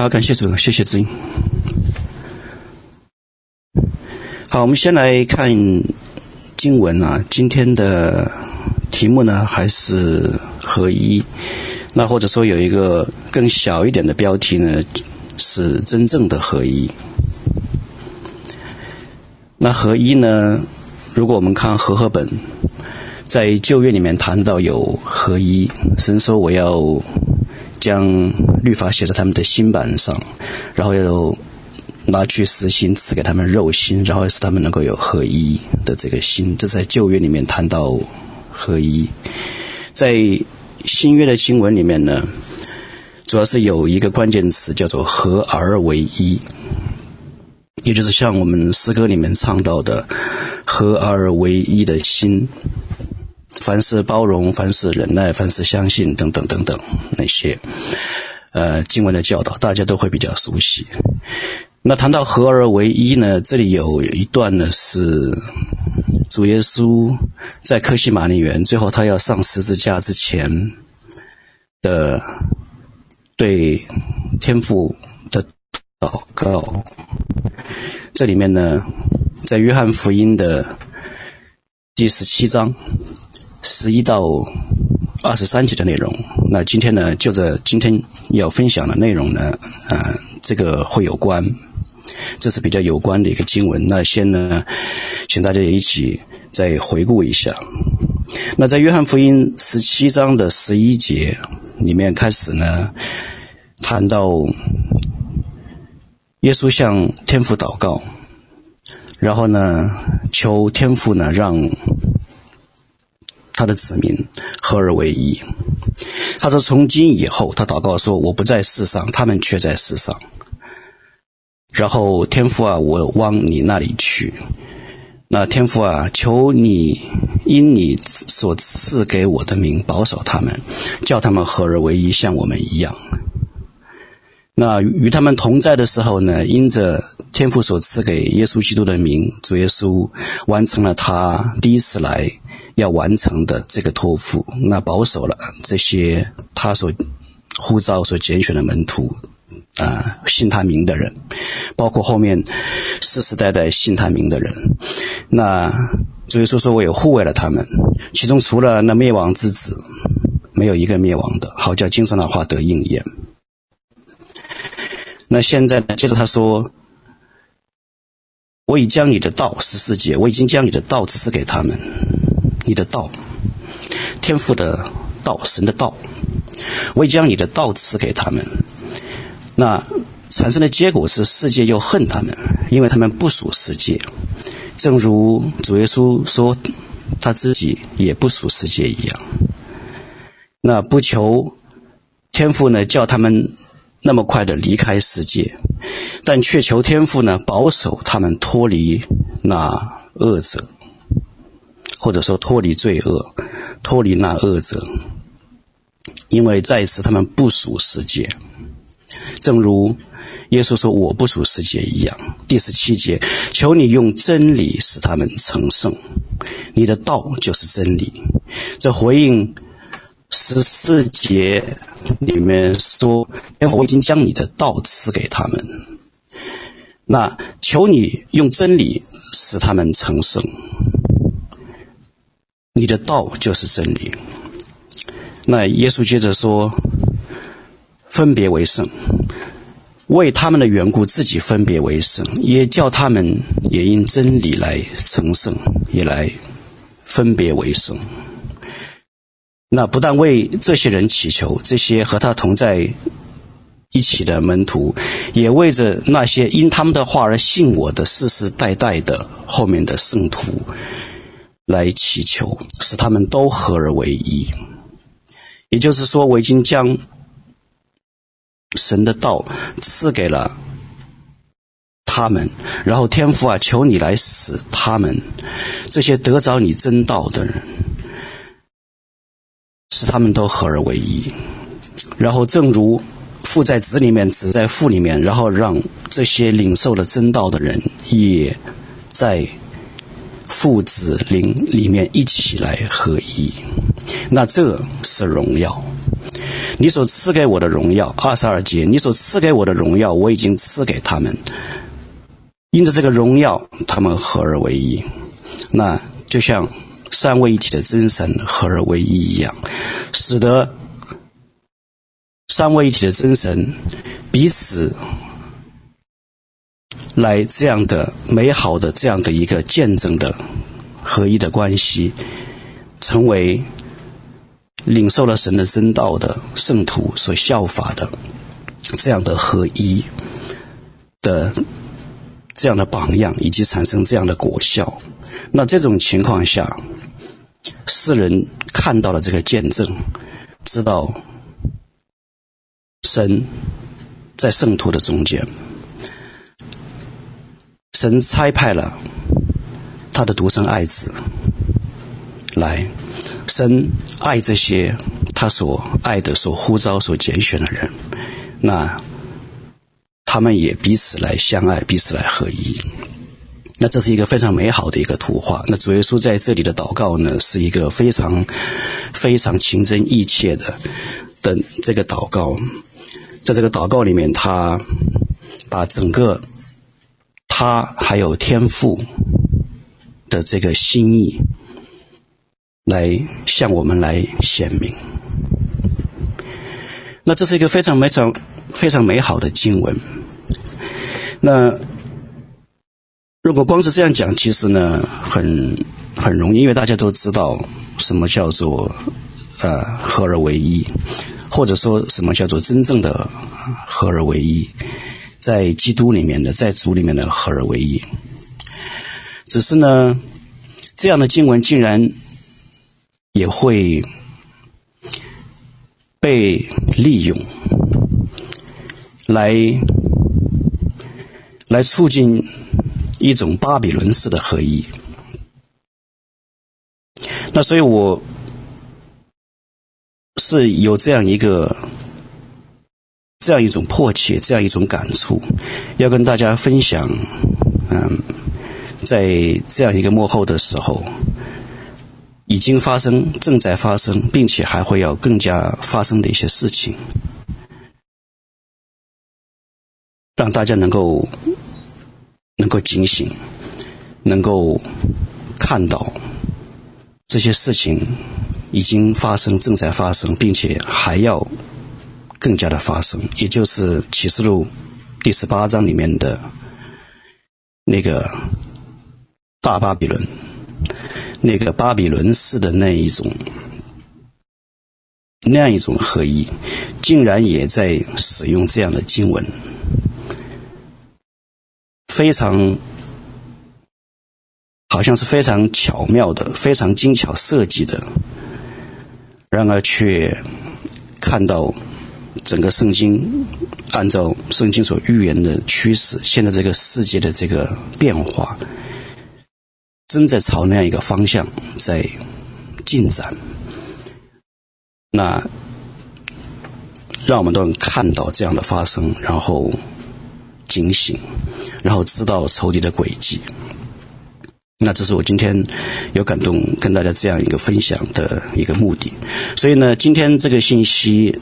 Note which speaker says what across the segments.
Speaker 1: 好，感谢主，谢谢知音。好，我们先来看经文啊。今天的题目呢，还是合一。那或者说有一个更小一点的标题呢，是真正的合一。那合一呢，如果我们看和合本，在旧约里面谈到有合一，神说我要将律法写在他们的心板上，然后又拿去实心，赐给他们肉心，然后使他们能够有合一的这个心。这在旧约里面谈到合一，在新约的经文里面呢，主要是有一个关键词叫做合而为一，也就是像我们诗歌里面唱到的合而为一的心。凡事包容，凡事忍耐，凡事相信，等等等等，那些呃经文的教导，大家都会比较熟悉。那谈到合而为一呢，这里有一段呢是主耶稣在客西马尼园，最后他要上十字架之前的对天父的祷告。这里面呢，在约翰福音的第十七章。十一到二十三节的内容，那今天呢，就着今天要分享的内容呢，啊、这个会有关，这是比较有关的一个经文。那先呢，请大家也一起再回顾一下。那在约翰福音十七章的十一节里面开始呢，谈到耶稣向天父祷告，然后呢，求天父呢让。他的子民合而为一。他说：“从今以后，他祷告说，我不在世上，他们却在世上。然后天父啊，我往你那里去。那天父啊，求你因你所赐给我的名保守他们，叫他们合而为一，像我们一样。那与他们同在的时候呢，因着天父所赐给耶稣基督的名，主耶稣完成了他第一次来。”要完成的这个托付，那保守了这些他所呼召、所拣选的门徒，啊、信他名的人，包括后面世世代代信他名的人。那所以说说，我也护卫了他们，其中除了那灭亡之子，没有一个灭亡的，好叫经上的话得应验。那现在呢，接着他说，我已将你的道十四节，我已经将你的道赐给他们。你的道，天父的道，神的道，我已将你的道赐给他们。那产生的结果是，世界又恨他们，因为他们不属世界，正如主耶稣说他自己也不属世界一样。那不求天父呢，叫他们那么快的离开世界，但却求天父呢，保守他们脱离那恶者。或者说脱离罪恶，脱离那恶者，因为在此他们不属世界，正如耶稣说：“我不属世界”一样。第十七节，求你用真理使他们成圣，你的道就是真理。这回应十四节里面说：“我已经将你的道赐给他们。”那求你用真理使他们成圣。你的道就是真理。那耶稣接着说：“分别为圣，为他们的缘故，自己分别为圣，也叫他们也因真理来成圣，也来分别为圣。”那不但为这些人祈求，这些和他同在一起的门徒，也为着那些因他们的话而信我的世世代代的后面的圣徒。来祈求，使他们都合而为一。也就是说，我已经将神的道赐给了他们，然后天父啊，求你来使他们这些得着你真道的人，使他们都合而为一。然后，正如父在子里面，子在父里面，然后让这些领受了真道的人也在。父子灵里面一起来合一，那这是荣耀。你所赐给我的荣耀，二十二节，你所赐给我的荣耀，我已经赐给他们。因着这个荣耀，他们合而为一，那就像三位一体的真神合而为一一样，使得三位一体的真神彼此来这样的美好的这样的一个见证的合一的关系，成为。领受了神的真道的圣徒所效法的这样的合一的这样的榜样，以及产生这样的果效。那这种情况下，世人看到了这个见证，知道神在圣徒的中间，神差派了他的独生爱子来。神爱这些他所爱的、所呼召、所拣选的人，那他们也彼此来相爱，彼此来合一。那这是一个非常美好的一个图画。那主耶稣在这里的祷告呢，是一个非常非常情真意切的的这个祷告。在这个祷告里面，他把整个他还有天父的这个心意。来向我们来显明，那这是一个非常非常非常美好的经文。那如果光是这样讲，其实呢，很很容易，因为大家都知道什么叫做呃合而为一，或者说什么叫做真正的合而为一，在基督里面的，在主里面的合而为一。只是呢，这样的经文竟然。也会被利用来来促进一种巴比伦式的合一。那所以，我是有这样一个这样一种迫切，这样一种感触，要跟大家分享。嗯，在这样一个幕后的时候。已经发生、正在发生，并且还会要更加发生的一些事情，让大家能够能够警醒，能够看到这些事情已经发生、正在发生，并且还要更加的发生，也就是启示录第十八章里面的那个大巴比伦。那个巴比伦式的那一种，那样一种合一，竟然也在使用这样的经文，非常，好像是非常巧妙的、非常精巧设计的，然而却看到整个圣经按照圣经所预言的趋势，现在这个世界的这个变化。正在朝那样一个方向在进展，那让我们都能看到这样的发生，然后警醒，然后知道仇敌的诡计。那这是我今天有感动跟大家这样一个分享的一个目的。所以呢，今天这个信息，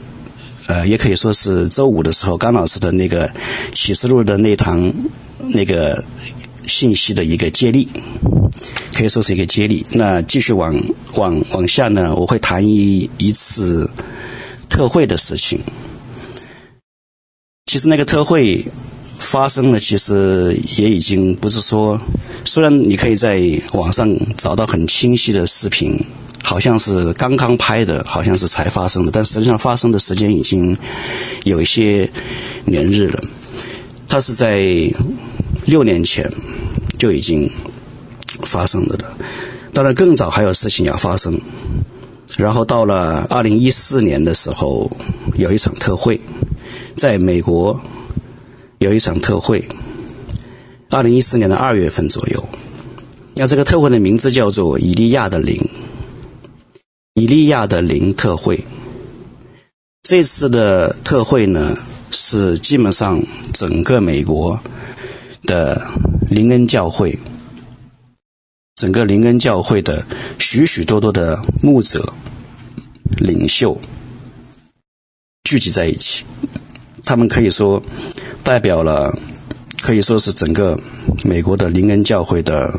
Speaker 1: 呃，也可以说是周五的时候，甘老师的那个启示录的那堂那个信息的一个接力。可以说是一个接力。那继续往往往下呢，我会谈一一次特会的事情。其实那个特会发生了，其实也已经不是说，虽然你可以在网上找到很清晰的视频，好像是刚刚拍的，好像是才发生的，但实际上发生的时间已经有一些年日了。它是在六年前就已经。发生了的，当然更早还有事情要发生，然后到了二零一四年的时候，有一场特会，在美国有一场特会，二零一四年的二月份左右，那这个特会的名字叫做以利亚的灵，以利亚的灵特会。这次的特会呢，是基本上整个美国的灵恩教会。整个灵恩教会的许许多多的牧者、领袖，聚集在一起。他们可以说代表了，可以说是整个美国的林恩教会的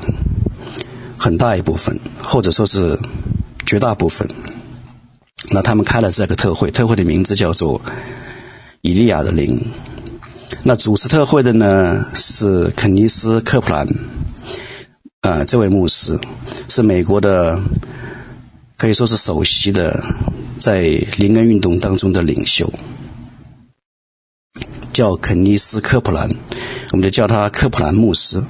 Speaker 1: 很大一部分，或者说是绝大部分。那他们开了这个特会，特会的名字叫做以利亚的灵。那主持特会的呢是肯尼斯·科普兰，啊、这位牧师是美国的，可以说是首席的，在灵恩运动当中的领袖，叫肯尼斯·科普兰，我们就叫他科普兰牧师。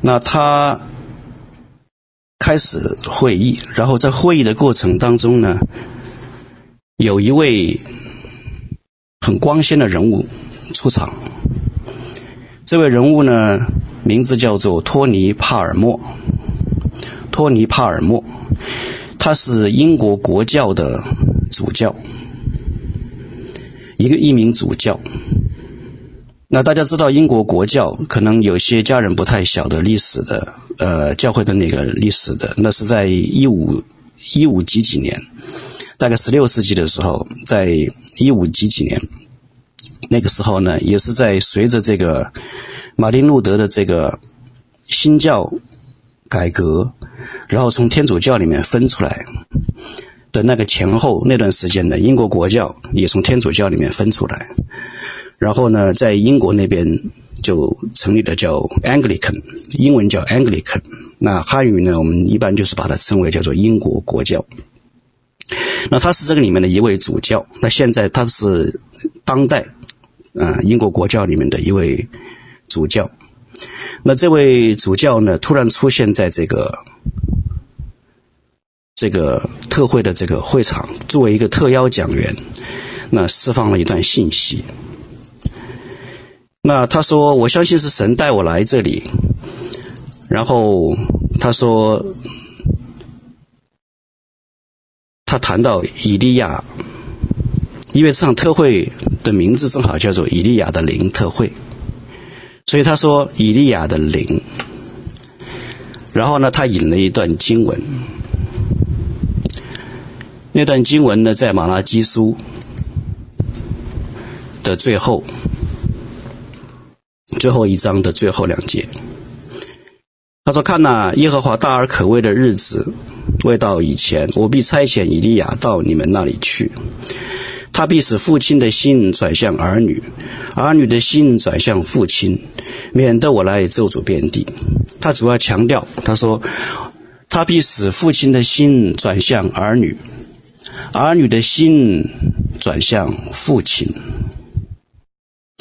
Speaker 1: 那他开始会议，然后在会议的过程当中呢，有一位。很光鲜的人物出场。这位人物呢，名字叫做托尼·帕尔默。托尼·帕尔默，他是英国国教的主教，一个一名主教。那大家知道英国国教，可能有些家人不太晓得历史的，呃，教会的那个历史的，那是在一五一五几几年。大概十六世纪的时候，在一五几几年，那个时候呢，也是在随着这个马丁路德的这个新教改革，然后从天主教里面分出来的那个前后那段时间呢，英国国教也从天主教里面分出来，然后呢，在英国那边就成立了叫 Anglican，英文叫 Anglican，那汉语呢，我们一般就是把它称为叫做英国国教。那他是这个里面的一位主教，那现在他是当代，嗯、英国国教里面的一位主教。那这位主教呢，突然出现在这个这个特会的这个会场，作为一个特邀讲员，那释放了一段信息。那他说：“我相信是神带我来这里。”然后他说。他谈到以利亚，因为这场特会的名字正好叫做以利亚的灵特会，所以他说以利亚的灵。然后呢，他引了一段经文，那段经文呢，在马拉基书的最后，最后一章的最后两节。他说：“看呐，耶和华大而可畏的日子。”未到以前，我必差遣以利亚到你们那里去。他必使父亲的心转向儿女，儿女的心转向父亲，免得我来咒诅遍地。他主要强调，他说，他必使父亲的心转向儿女，儿女的心转向父亲。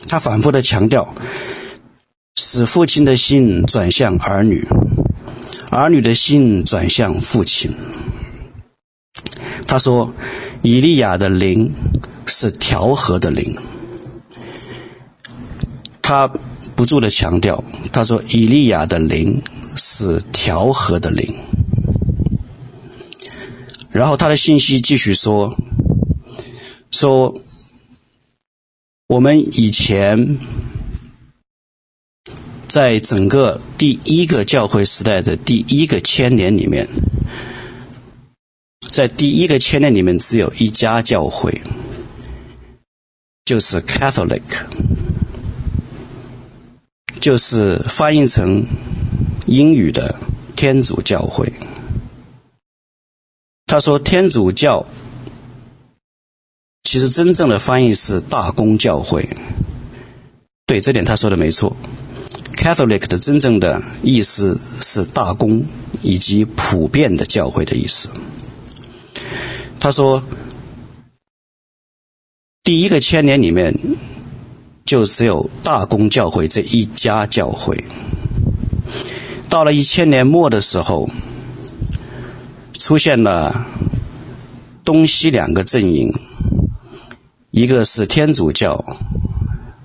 Speaker 1: 他反复的强调，使父亲的心转向儿女。儿女的心转向父亲。他说：“以利亚的灵是调和的灵。”他不住的强调，他说：“以利亚的灵是调和的灵。”然后他的信息继续说：“说我们以前。”在整个第一个教会时代的第一个千年里面，在第一个千年里面只有一家教会，就是 Catholic，就是翻译成英语的天主教会。他说天主教其实真正的翻译是大公教会，对，这点他说的没错。Catholic 的真正的意思是大公以及普遍的教会的意思。他说，第一个千年里面就只有大公教会这一家教会。到了一千年末的时候，出现了东西两个阵营，一个是天主教，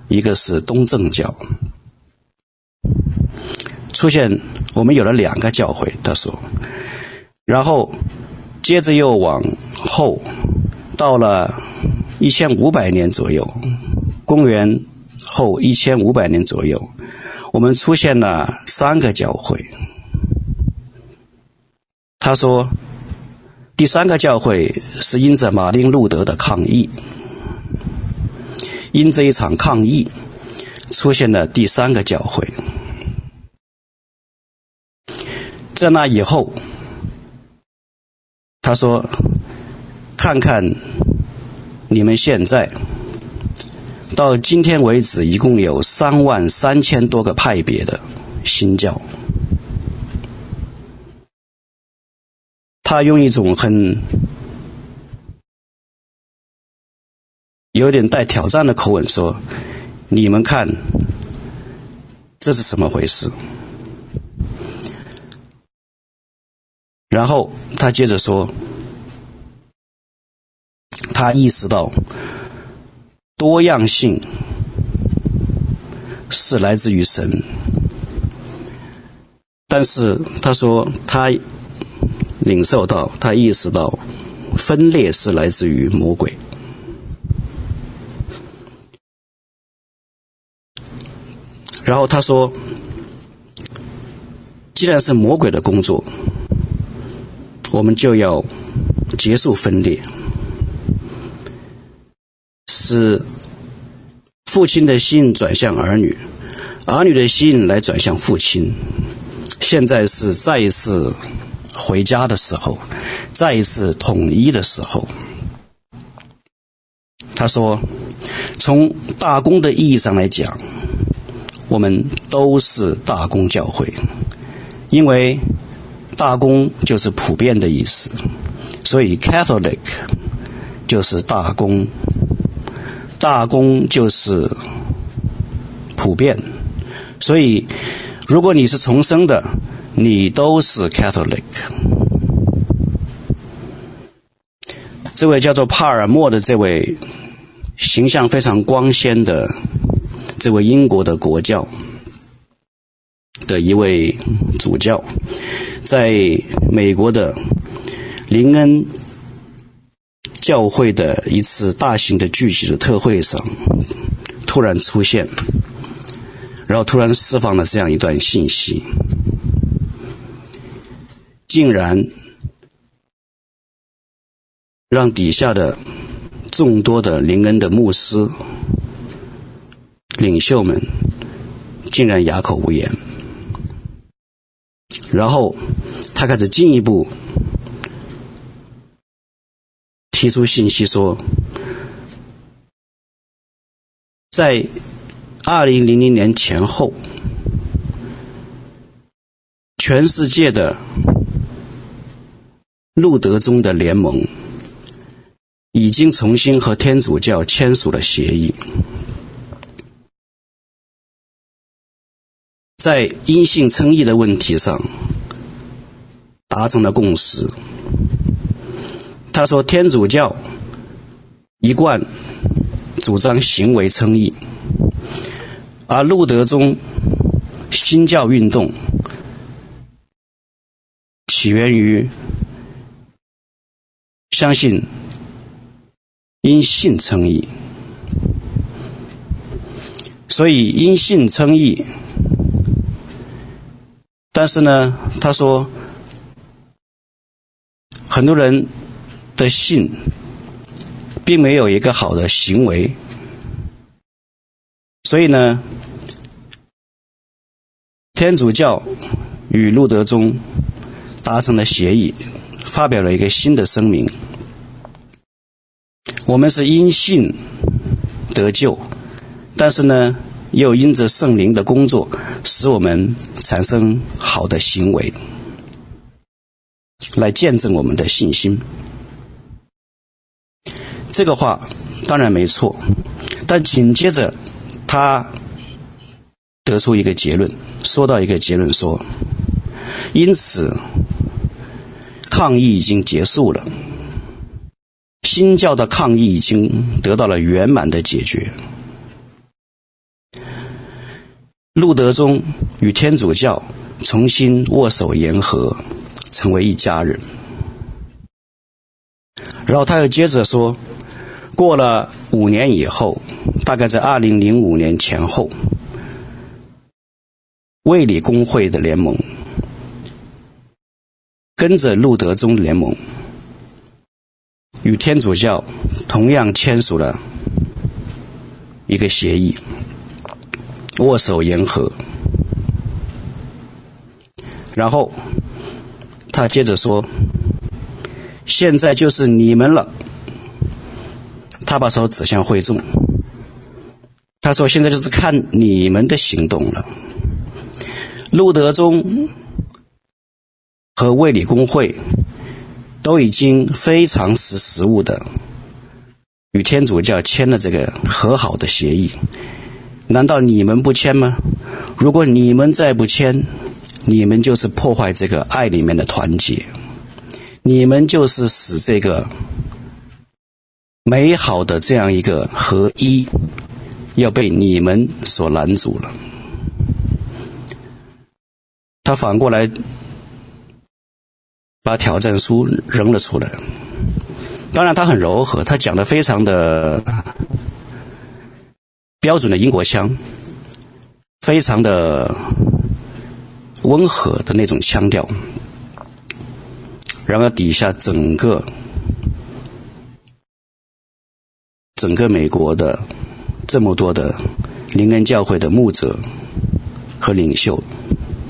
Speaker 1: 一个是东正教。出现，我们有了两个教会。他说，然后接着又往后，到了一千五百年左右，公元后一千五百年左右，我们出现了三个教会。他说，第三个教会是因着马丁路德的抗议，因这一场抗议，出现了第三个教会。在那以后，他说：“看看你们现在，到今天为止，一共有三万三千多个派别的新教。”他用一种很有点带挑战的口吻说：“你们看，这是什么回事？”然后他接着说：“他意识到多样性是来自于神，但是他说他。”领受到，他意识到分裂是来自于魔鬼。然后他说：“既然是魔鬼的工作，我们就要结束分裂，使父亲的心转向儿女，儿女的心来转向父亲。现在是再一次。”回家的时候，再一次统一的时候，他说：“从大公的意义上来讲，我们都是大公教会，因为大公就是普遍的意思，所以 Catholic 就是大公，大公就是普遍，所以如果你是重生的。”你都是 Catholic。这位叫做帕尔默的这位形象非常光鲜的这位英国的国教的一位主教，在美国的林恩教会的一次大型的聚集的特会上突然出现，然后突然释放了这样一段信息。竟然让底下的众多的灵恩的牧师领袖们竟然哑口无言，然后他开始进一步提出信息说，在二零零零年前后，全世界的。路德宗的联盟已经重新和天主教签署了协议，在因信称义的问题上达成了共识。他说，天主教一贯主张行为称义，而路德宗新教运动起源于。相信因信称义，所以因信称义。但是呢，他说，很多人的信并没有一个好的行为，所以呢，天主教与路德宗达成了协议，发表了一个新的声明。我们是因信得救，但是呢，又因着圣灵的工作，使我们产生好的行为，来见证我们的信心。这个话当然没错，但紧接着他得出一个结论，说到一个结论说，因此抗议已经结束了。新教的抗议已经得到了圆满的解决。路德宗与天主教重新握手言和，成为一家人。然后他又接着说，过了五年以后，大概在二零零五年前后，卫理公会的联盟跟着路德宗联盟。与天主教同样签署了一个协议，握手言和。然后他接着说：“现在就是你们了。”他把手指向会众，他说：“现在就是看你们的行动了。”路德宗和卫理公会都已经非常识时务的与天主教签了这个和好的协议，难道你们不签吗？如果你们再不签，你们就是破坏这个爱里面的团结，你们就是使这个美好的这样一个合一要被你们所拦阻了。他反过来把挑战书扔了出来。当然，他很柔和，他讲的非常的标准的英国腔，非常的温和的那种腔调。然而，底下整个整个美国的这么多的灵恩教会的牧者和领袖。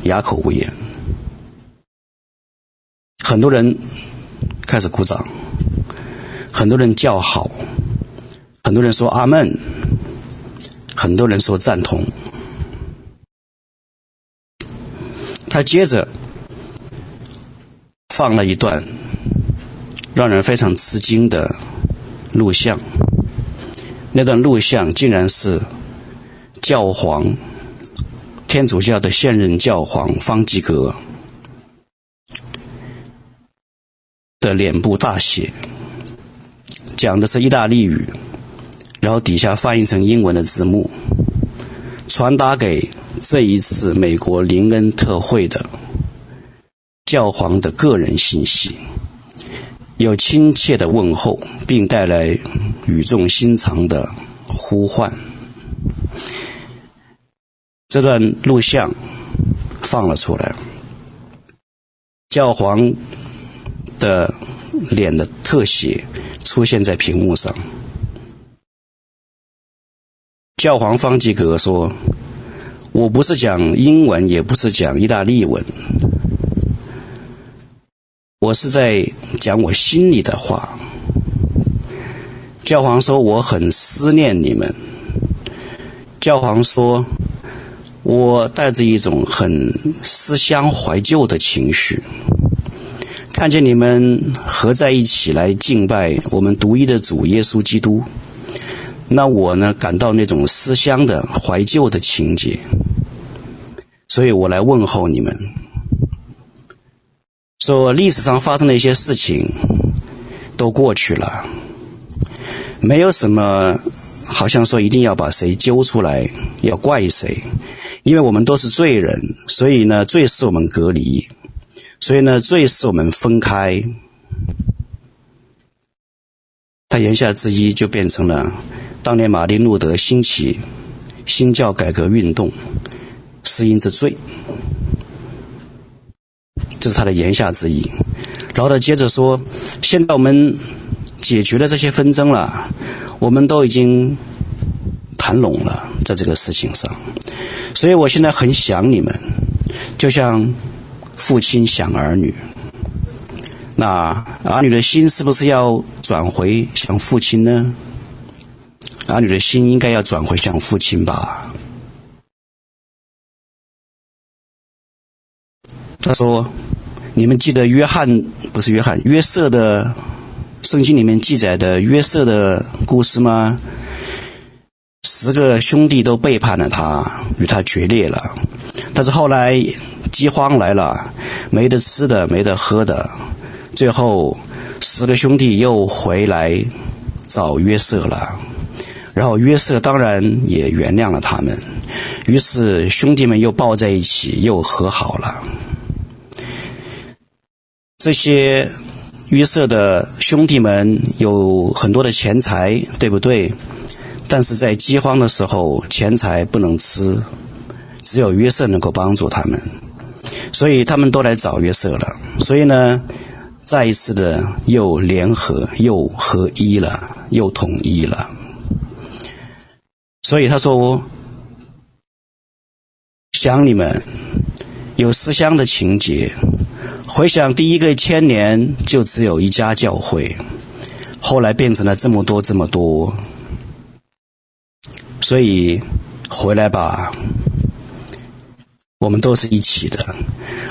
Speaker 1: 哑口无言，很多人开始鼓掌，很多人叫好，很多人说阿门，很多人说赞同。他接着放了一段让人非常吃惊的录像，那段录像竟然是教皇。天主教的现任教皇方济各的脸部大写，讲的是意大利语，然后底下翻译成英文的字幕，传达给这一次美国林恩特会的教皇的个人信息，有亲切的问候，并带来语重心长的呼唤。这段录像放了出来，教皇的脸的特写出现在屏幕上。教皇方济各说：“我不是讲英文，也不是讲意大利文，我是在讲我心里的话。”教皇说：“我很思念你们。”教皇说。我带着一种很思乡怀旧的情绪，看见你们合在一起来敬拜我们独一的主耶稣基督，那我呢，感到那种思乡的怀旧的情节，所以我来问候你们。说历史上发生的一些事情都过去了，没有什么好像说一定要把谁揪出来要怪谁。因为我们都是罪人，所以呢，罪使我们隔离，所以呢，罪使我们分开。他言下之意就变成了，当年马丁路德兴起新教改革运动，是因着罪，这是他的言下之意。然后他接着说：“现在我们解决了这些纷争了，我们都已经谈拢了，在这个事情上。”所以我现在很想你们，就像父亲想儿女。那儿女的心是不是要转回向父亲呢？儿女的心应该要转回向父亲吧。他说：“你们记得约翰不是约翰约瑟的圣经里面记载的约瑟的故事吗？”十个兄弟都背叛了他，与他决裂了。但是后来饥荒来了，没得吃的，没得喝的。最后十个兄弟又回来找约瑟了，然后约瑟当然也原谅了他们。于是兄弟们又抱在一起，又和好了。这些约瑟的兄弟们有很多的钱财，对不对？但是在饥荒的时候，钱财不能吃，只有约瑟能够帮助他们，所以他们都来找约瑟了。所以呢，再一次的又联合又合一了，又统一了。所以他说：“我想你们有思乡的情节，回想第一个千年就只有一家教会，后来变成了这么多这么多。所以回来吧，我们都是一起的，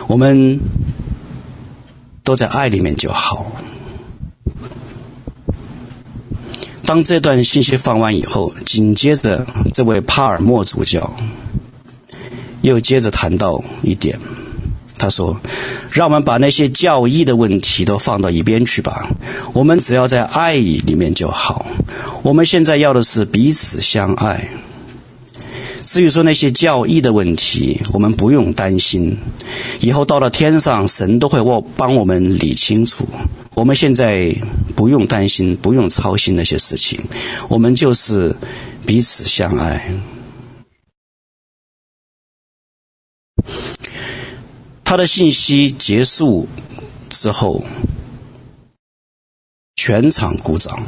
Speaker 1: 我们。”都在爱里面就好。当这段信息放完以后，紧接着这位帕尔默主教又接着谈到一点，他说：“让我们把那些教义的问题都放到一边去吧，我们只要在爱里面就好。我们现在要的是彼此相爱。”至于说那些教义的问题，我们不用担心，以后到了天上，神都会我帮我们理清楚。我们现在不用担心，不用操心那些事情，我们就是彼此相爱。他的信息结束之后，全场鼓掌，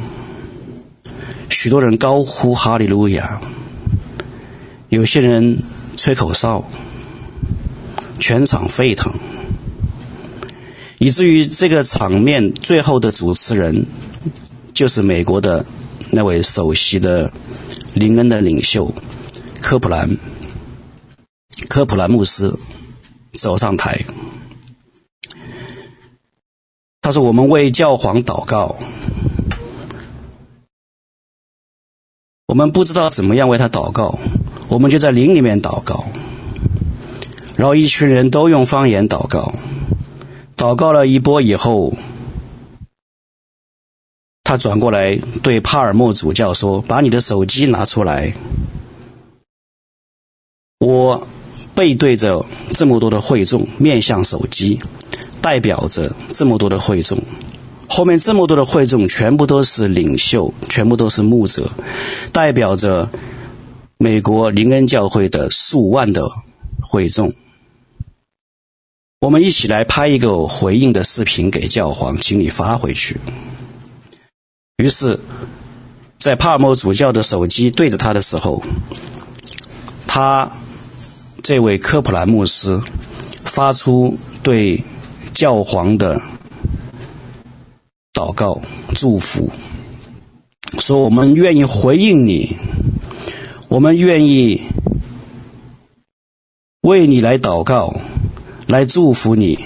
Speaker 1: 许多人高呼哈利路亚。有些人吹口哨，全场沸腾，以至于这个场面最后的主持人就是美国的那位首席的林恩的领袖科普兰，科普兰牧师走上台，他说：“我们为教皇祷告，我们不知道怎么样为他祷告。”我们就在林里面祷告，然后一群人都用方言祷告，祷告了一波以后，他转过来对帕尔默主教说：“把你的手机拿出来。”我背对着这么多的会众，面向手机，代表着这么多的会众，后面这么多的会众全部都是领袖，全部都是牧者，代表着。美国林恩教会的数万的会众，我们一起来拍一个回应的视频给教皇，请你发回去。于是，在帕默主教的手机对着他的时候，他这位科普兰牧师发出对教皇的祷告祝福，说：“我们愿意回应你。”我们愿意为你来祷告，来祝福你。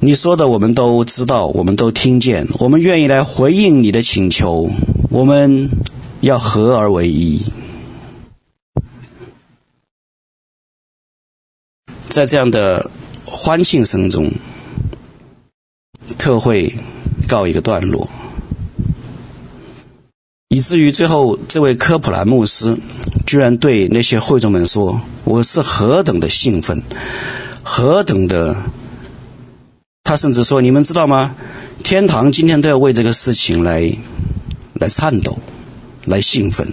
Speaker 1: 你说的我们都知道，我们都听见。我们愿意来回应你的请求。我们要合而为一。在这样的欢庆声中，特会告一个段落。以至于最后，这位科普兰牧师居然对那些会众们说：“我是何等的兴奋，何等的……”他甚至说：“你们知道吗？天堂今天都要为这个事情来来颤抖，来兴奋，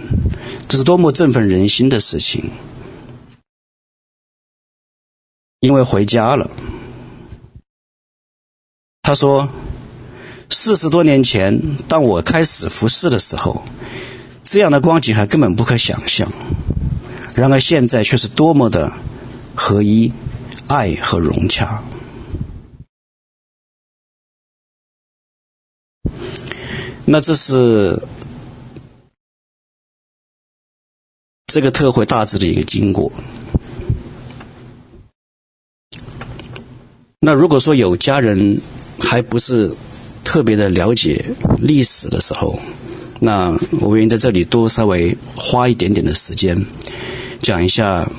Speaker 1: 这是多么振奋人心的事情！因为回家了。”他说。四十多年前，当我开始服侍的时候，这样的光景还根本不可想象。然而现在却是多么的合一、爱和融洽。那这是这个特会大致的一个经过。那如果说有家人还不是。特别的了解历史的时候，那我愿意在这里多稍微花一点点的时间，讲一下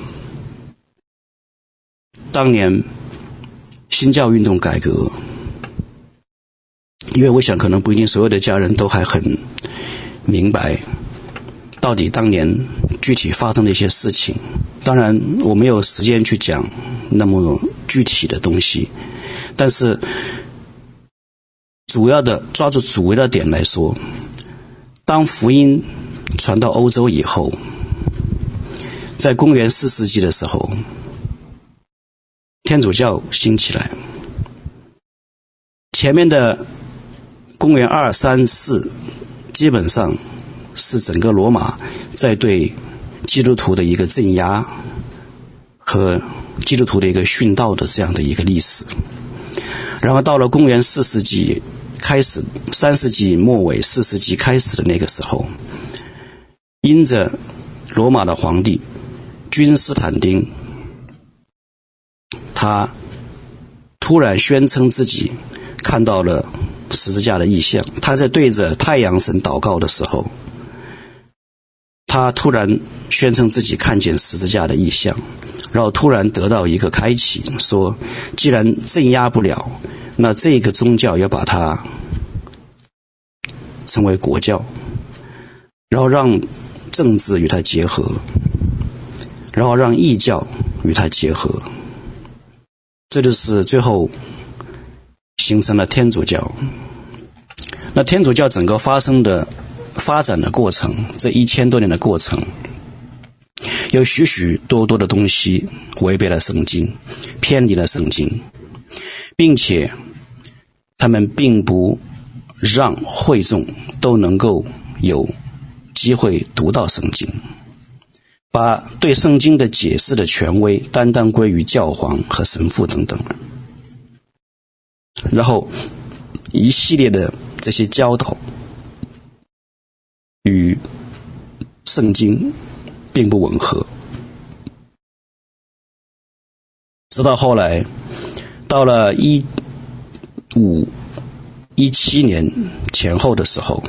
Speaker 1: 当年新教运动改革，因为我想可能不一定所有的家人都还很明白，到底当年具体发生的一些事情。当然，我没有时间去讲那么具体的东西，但是。主要的抓住主要的点来说，当福音传到欧洲以后，在公元四世纪的时候，天主教兴起来，前面的公元二三四，基本上是整个罗马在对基督徒的一个镇压和基督徒的一个殉道的这样的一个历史。然后到了公元四世纪开始，三世纪末尾四世纪开始的那个时候，因着罗马的皇帝君士坦丁，他突然宣称自己看到了十字架的异象。他在对着太阳神祷告的时候，他突然宣称自己看见十字架的异象，然后突然得到一个开启，说：既然镇压不了，那这个宗教要把它成为国教，然后让。政治与它结合，然后让异教与它结合，这就是最后形成了天主教。那天主教整个发生的发展的过程，这一千多年的过程，有许许多多的东西违背了圣经，偏离了圣经，并且他们并不让会众都能够有。机会读到圣经，把对圣经的解释的权威单单归于教皇和神父等等，然后一系列的这些教导与圣经并不吻合，直到后来到了一五一七年前后的时候。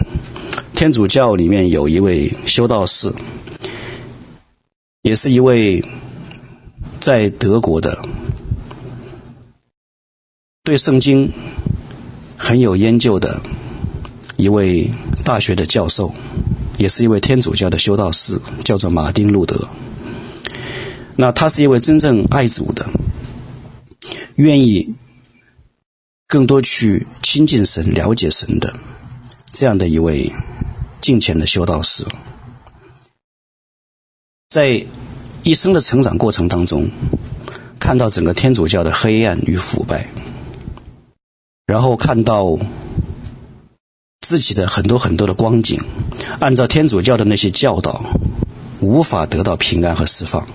Speaker 1: 天主教里面有一位修道士，也是一位在德国的对圣经很有研究的一位大学的教授，也是一位天主教的修道士，叫做马丁路德。那他是一位真正爱主的，愿意更多去亲近神、了解神的这样的一位。敬虔的修道士，在一生的成长过程当中，看到整个天主教的黑暗与腐败，然后看到自己的很多很多的光景，按照天主教的那些教导，无法得到平安和释放。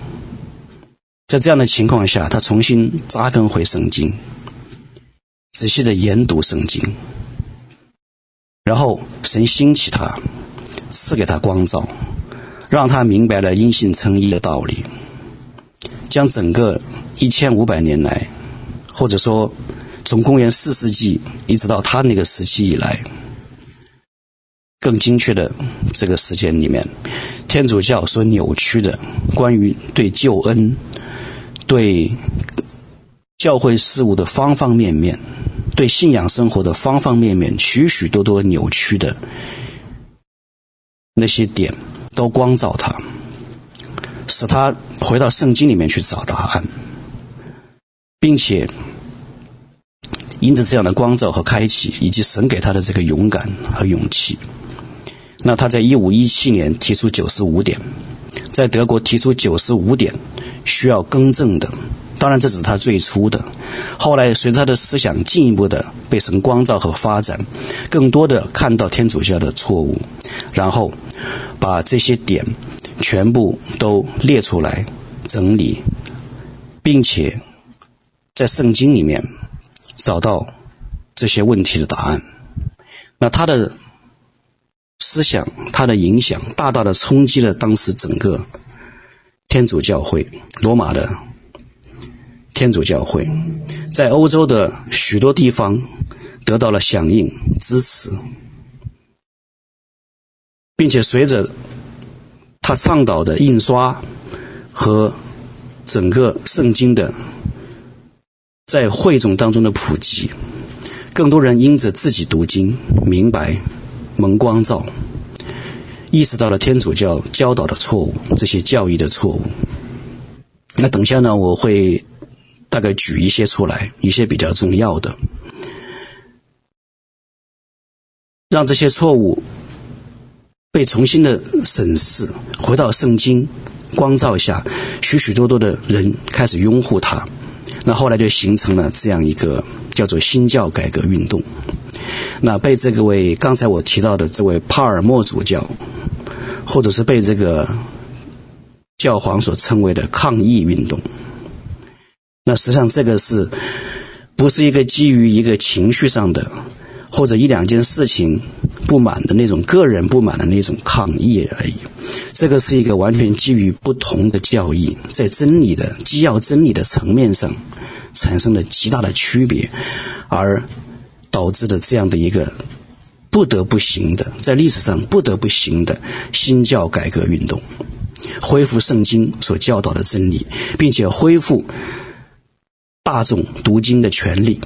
Speaker 1: 在这样的情况下，他重新扎根回圣经，仔细的研读圣经。然后神兴起他，赐给他光照，让他明白了因信称义的道理，将整个一千五百年来，或者说从公元四世纪一直到他那个时期以来，更精确的这个时间里面，天主教所扭曲的关于对救恩、对教会事务的方方面面。对信仰生活的方方面面，许许多多扭曲的那些点，都光照他，使他回到圣经里面去找答案，并且因着这样的光照和开启，以及神给他的这个勇敢和勇气，那他在一五一七年提出九十五点，在德国提出九十五点需要更正的。当然，这只是他最初的。后来，随着他的思想进一步的被神光照和发展，更多的看到天主教的错误，然后把这些点全部都列出来整理，并且在圣经里面找到这些问题的答案。那他的思想，他的影响，大大的冲击了当时整个天主教会罗马的。天主教会在欧洲的许多地方得到了响应支持，并且随着他倡导的印刷和整个圣经的在会众当中的普及，更多人因着自己读经明白蒙光照，意识到了天主教教导的错误，这些教义的错误。那等下呢，我会。大概举一些出来，一些比较重要的，让这些错误被重新的审视，回到圣经光照下，许许多多的人开始拥护他，那后来就形成了这样一个叫做新教改革运动。那被这个位刚才我提到的这位帕尔默主教，或者是被这个教皇所称为的抗议运动。那实际上这个是不是一个基于一个情绪上的，或者一两件事情不满的那种个人不满的那种抗议而已？这个是一个完全基于不同的教义，在真理的基要真理的层面上产生了极大的区别，而。导致的这样的一个不得不行的，在历史上不得不行的新教改革运动，恢复圣经所教导的真理，并且恢复大众读经的权利。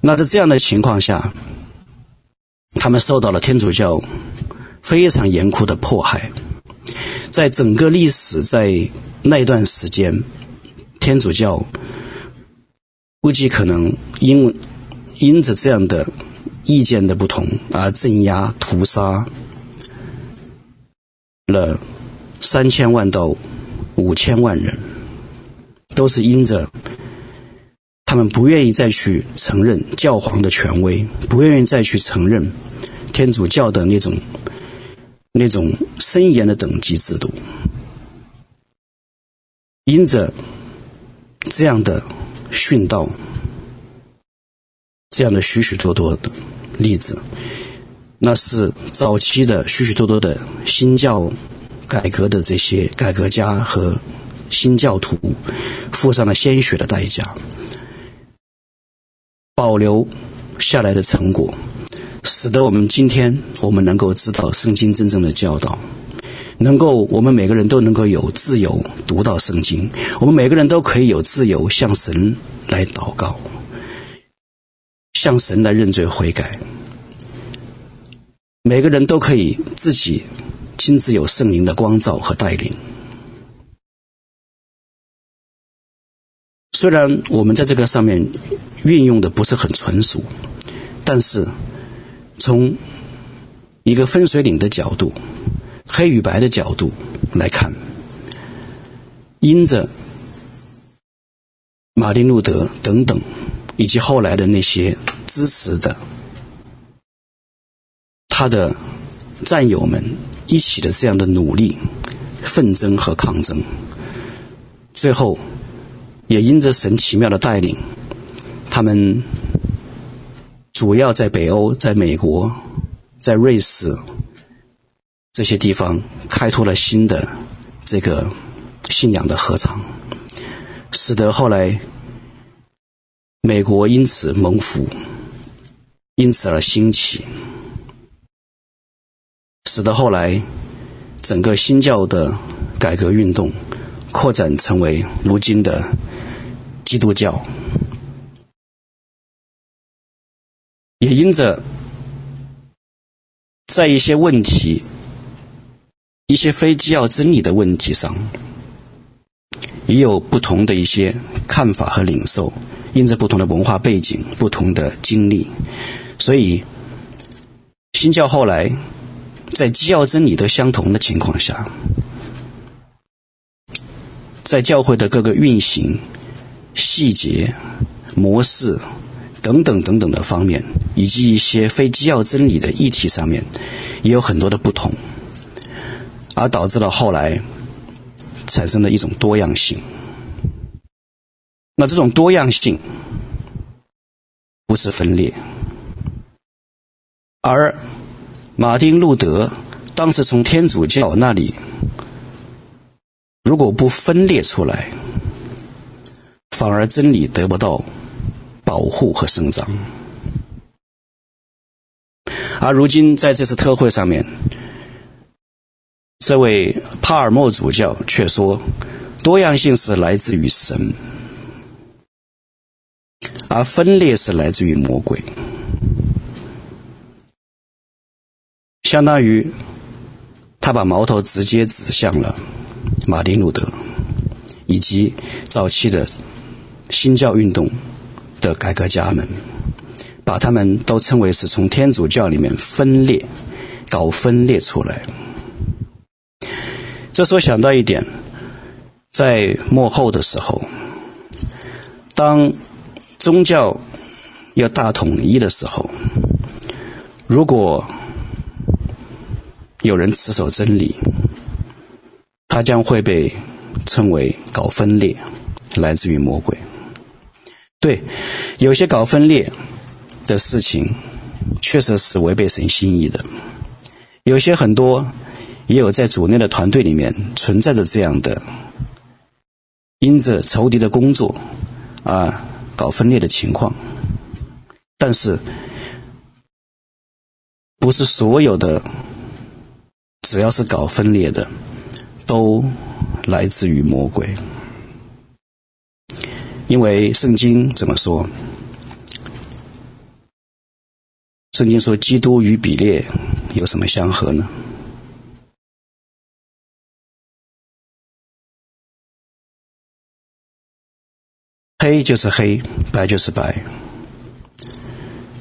Speaker 1: 那在这样的情况下，他们受到了天主教非常严酷的迫害。在整个历史，在那段时间，天主教估计可能因为。因着这样的意见的不同而镇压、屠杀了三千万到五千万人，都是因着他们不愿意再去承认教皇的权威，不愿意再去承认天主教的那种那种森严的等级制度，因着这样的殉道。这样的许许多多的例子，那是早期的许许多多的新教改革的这些改革家和新教徒付上了鲜血的代价，保留下来的成果，使得我们今天我们能够知道圣经真正的教导，能够我们每个人都能够有自由读到圣经，我们每个人都可以有自由向神来祷告。向神来认罪悔改，每个人都可以自己亲自有圣灵的光照和带领。虽然我们在这个上面运用的不是很纯熟，但是从一个分水岭的角度、黑与白的角度来看，因着马丁路德等等。以及后来的那些支持的他的战友们一起的这样的努力、奋争和抗争，最后也因着神奇妙的带领，他们主要在北欧、在美国、在瑞士这些地方开拓了新的这个信仰的禾场，使得后来。美国因此蒙福，因此而兴起，使得后来整个新教的改革运动扩展成为如今的基督教，也因着在一些问题、一些非基要真理的问题上，也有不同的一些看法和领受。因着不同的文化背景、不同的经历，所以新教后来在基要真理都相同的情况下，在教会的各个运行细节、模式等等等等的方面，以及一些非基要真理的议题上面，也有很多的不同，而导致了后来产生了一种多样性。那这种多样性不是分裂，而马丁路德当时从天主教那里，如果不分裂出来，反而真理得不到保护和生长。而如今在这次特会上面，这位帕尔默主教却说，多样性是来自于神。而分裂是来自于魔鬼，相当于他把矛头直接指向了马丁路德，以及早期的新教运动的改革家们，把他们都称为是从天主教里面分裂、搞分裂出来。这时候想到一点，在幕后的时候，当宗教要大统一的时候，如果有人持守真理，他将会被称为搞分裂，来自于魔鬼。对，有些搞分裂的事情，确实是违背神心意的。有些很多，也有在主内的团队里面存在着这样的，因着仇敌的工作，啊，搞分裂的情况。但是，不是所有的，只要是搞分裂的，都来自于魔鬼。因为圣经怎么说？圣经说，基督与比列有什么相合呢？黑就是黑，白就是白。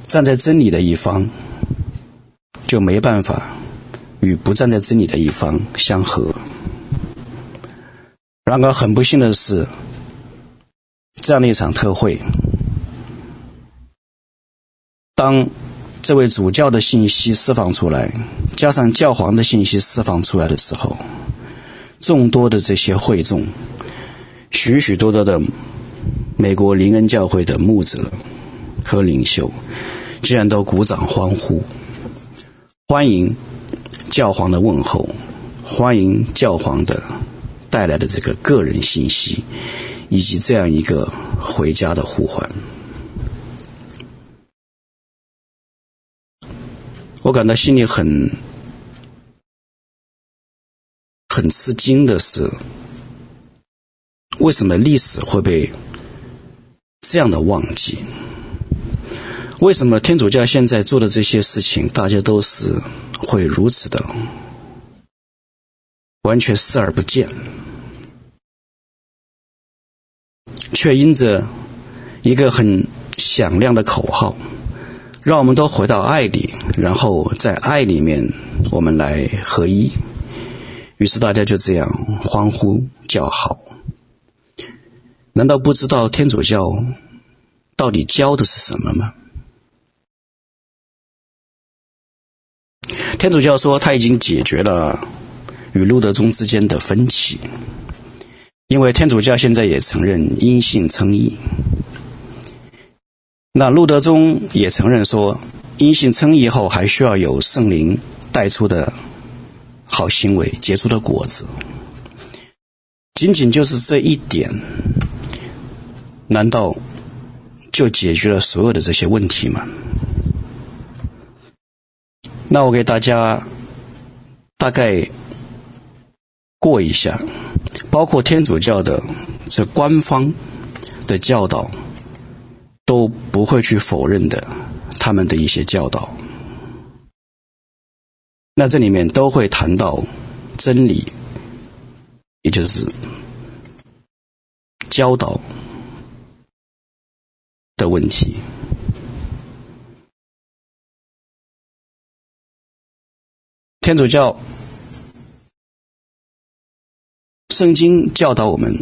Speaker 1: 站在真理的一方，就没办法与不站在真理的一方相合。然而，很不幸的是，这样的一场特会，当这位主教的信息释放出来，加上教皇的信息释放出来的时候，众多的这些会众，许许多多的。美国灵恩教会的牧者和领袖，居然都鼓掌欢呼，欢迎教皇的问候，欢迎教皇的带来的这个个人信息，以及这样一个回家的呼唤。我感到心里很很吃惊的是，为什么历史会被？这样的忘记，为什么天主教现在做的这些事情，大家都是会如此的完全视而不见，却因着一个很响亮的口号，让我们都回到爱里，然后在爱里面我们来合一，于是大家就这样欢呼叫好。难道不知道天主教到底教的是什么吗？天主教说他已经解决了与路德宗之间的分歧，因为天主教现在也承认因信称义。那路德宗也承认说，因信称义后还需要有圣灵带出的好行为结出的果子。仅仅就是这一点。难道就解决了所有的这些问题吗？那我给大家大概过一下，包括天主教的这官方的教导都不会去否认的，他们的一些教导。那这里面都会谈到真理，也就是教导。的问题，天主教圣经教导我们，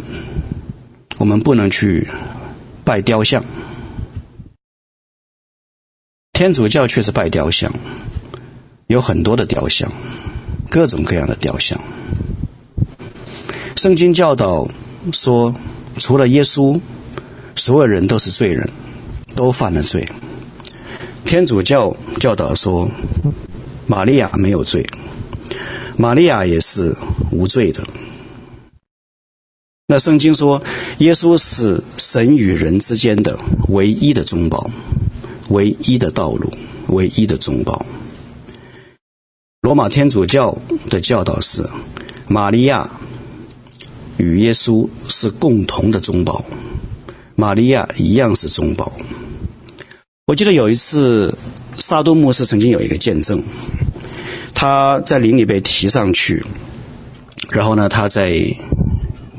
Speaker 1: 我们不能去拜雕像。天主教却是拜雕像，有很多的雕像，各种各样的雕像。圣经教导说，除了耶稣，所有人都是罪人。都犯了罪。天主教教导说，玛利亚没有罪，玛利亚也是无罪的。那圣经说，耶稣是神与人之间的唯一的中保，唯一的道路，唯一的中保。罗马天主教的教导是，玛利亚与耶稣是共同的中保，玛利亚一样是中保。我记得有一次，萨多牧师曾经有一个见证，他在灵里被提上去，然后呢，他在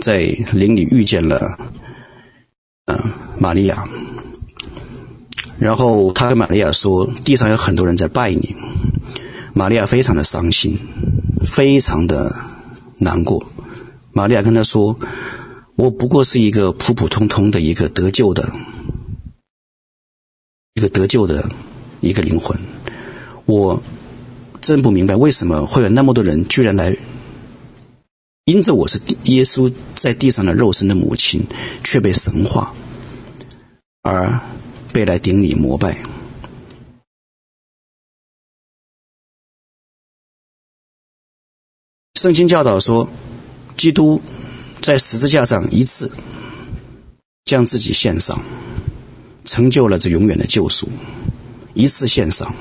Speaker 1: 在林里遇见了，嗯，玛利亚，然后他跟玛利亚说，地上有很多人在拜你，玛利亚非常的伤心，非常的难过，玛利亚跟他说，我不过是一个普普通通的一个得救的一个得救的一个灵魂。我真不明白为什么会有那么多人居然来，因着我是耶稣在地上的肉身的母亲，却被神化，而被来顶礼膜拜。圣经教导说，基督在十字架上一次将自己献上，成就了这永远的救赎，一次献上。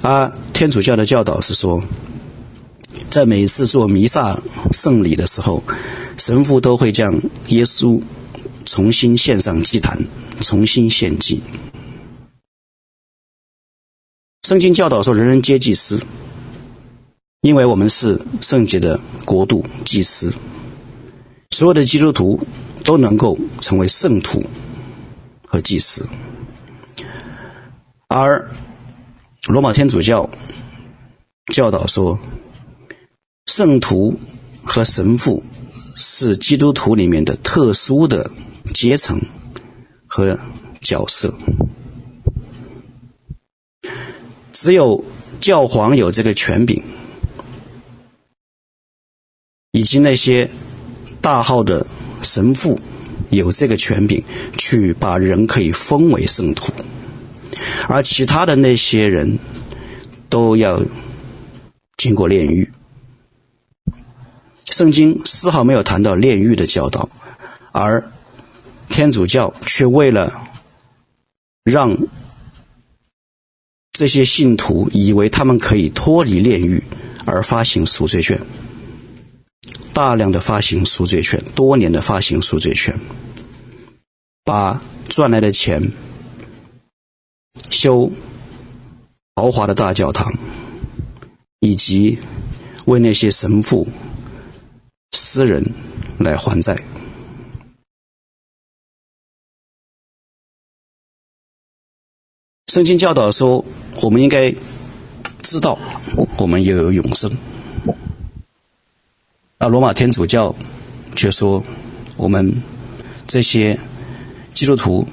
Speaker 1: 而天主教的教导是说，在每次做弥撒圣礼的时候，神父都会将耶稣重新献上祭坛，重新献祭。圣经教导说，人人皆祭司。因为我们是圣洁的国度，祭司，所有的基督徒都能够成为圣徒和祭司，而罗马天主教教导说，圣徒和神父是基督徒里面的特殊的阶层和角色，只有教皇有这个权柄。以及那些大号的神父有这个权柄，去把人可以封为圣徒，而其他的那些人都要经过炼狱。圣经丝毫没有谈到炼狱的教导，而天主教却为了让这些信徒以为他们可以脱离炼狱，而发行赎罪券。大量的发行赎罪券，多年的发行赎罪券，把赚来的钱修豪华的大教堂，以及为那些神父、私人来还债。圣经教导说，我们应该知道，我们也有永生。而罗马天主教却说，我们这些基督徒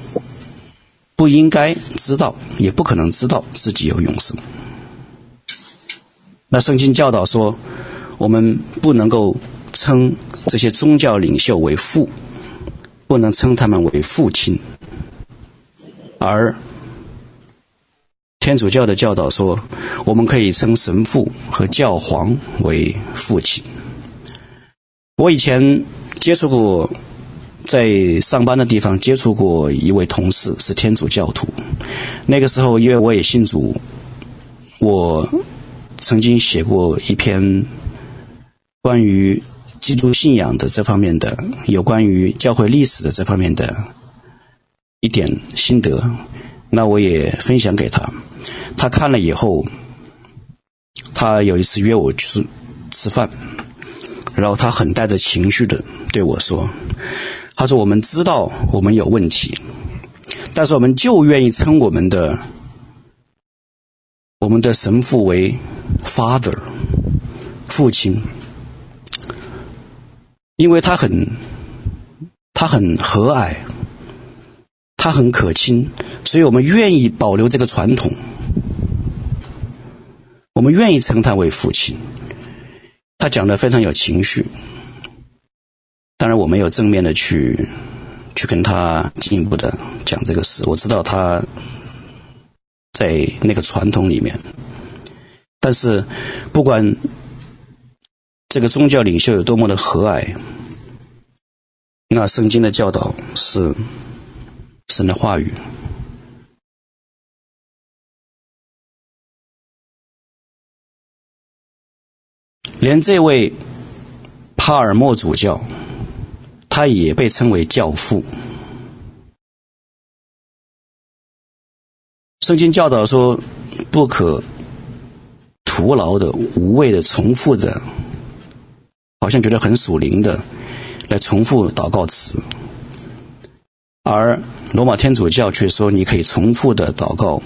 Speaker 1: 不应该知道，也不可能知道自己有永生。那圣经教导说，我们不能够称这些宗教领袖为父，不能称他们为父亲。而天主教的教导说，我们可以称神父和教皇为父亲。我以前接触过，在上班的地方接触过一位同事，是天主教徒。那个时候，因为我也信主，我曾经写过一篇关于基督信仰的这方面的，有关于教会历史的这方面的一点心得。那我也分享给他，他看了以后，他有一次约我去吃饭。然后他很带着情绪的对我说：“他说我们知道我们有问题，但是我们就愿意称我们的我们的神父为 Father 父亲，因为他很他很和蔼，他很可亲，所以我们愿意保留这个传统，我们愿意称他为父亲。”他讲的非常有情绪，当然我没有正面的去去跟他进一步的讲这个事。我知道他在那个传统里面，但是不管这个宗教领袖有多么的和蔼，那圣经的教导是神的话语。连这位帕尔默主教，他也被称为教父。圣经教导说，不可徒劳的、无谓的、重复的，好像觉得很属灵的，来重复祷告词。而罗马天主教却说，你可以重复的祷告，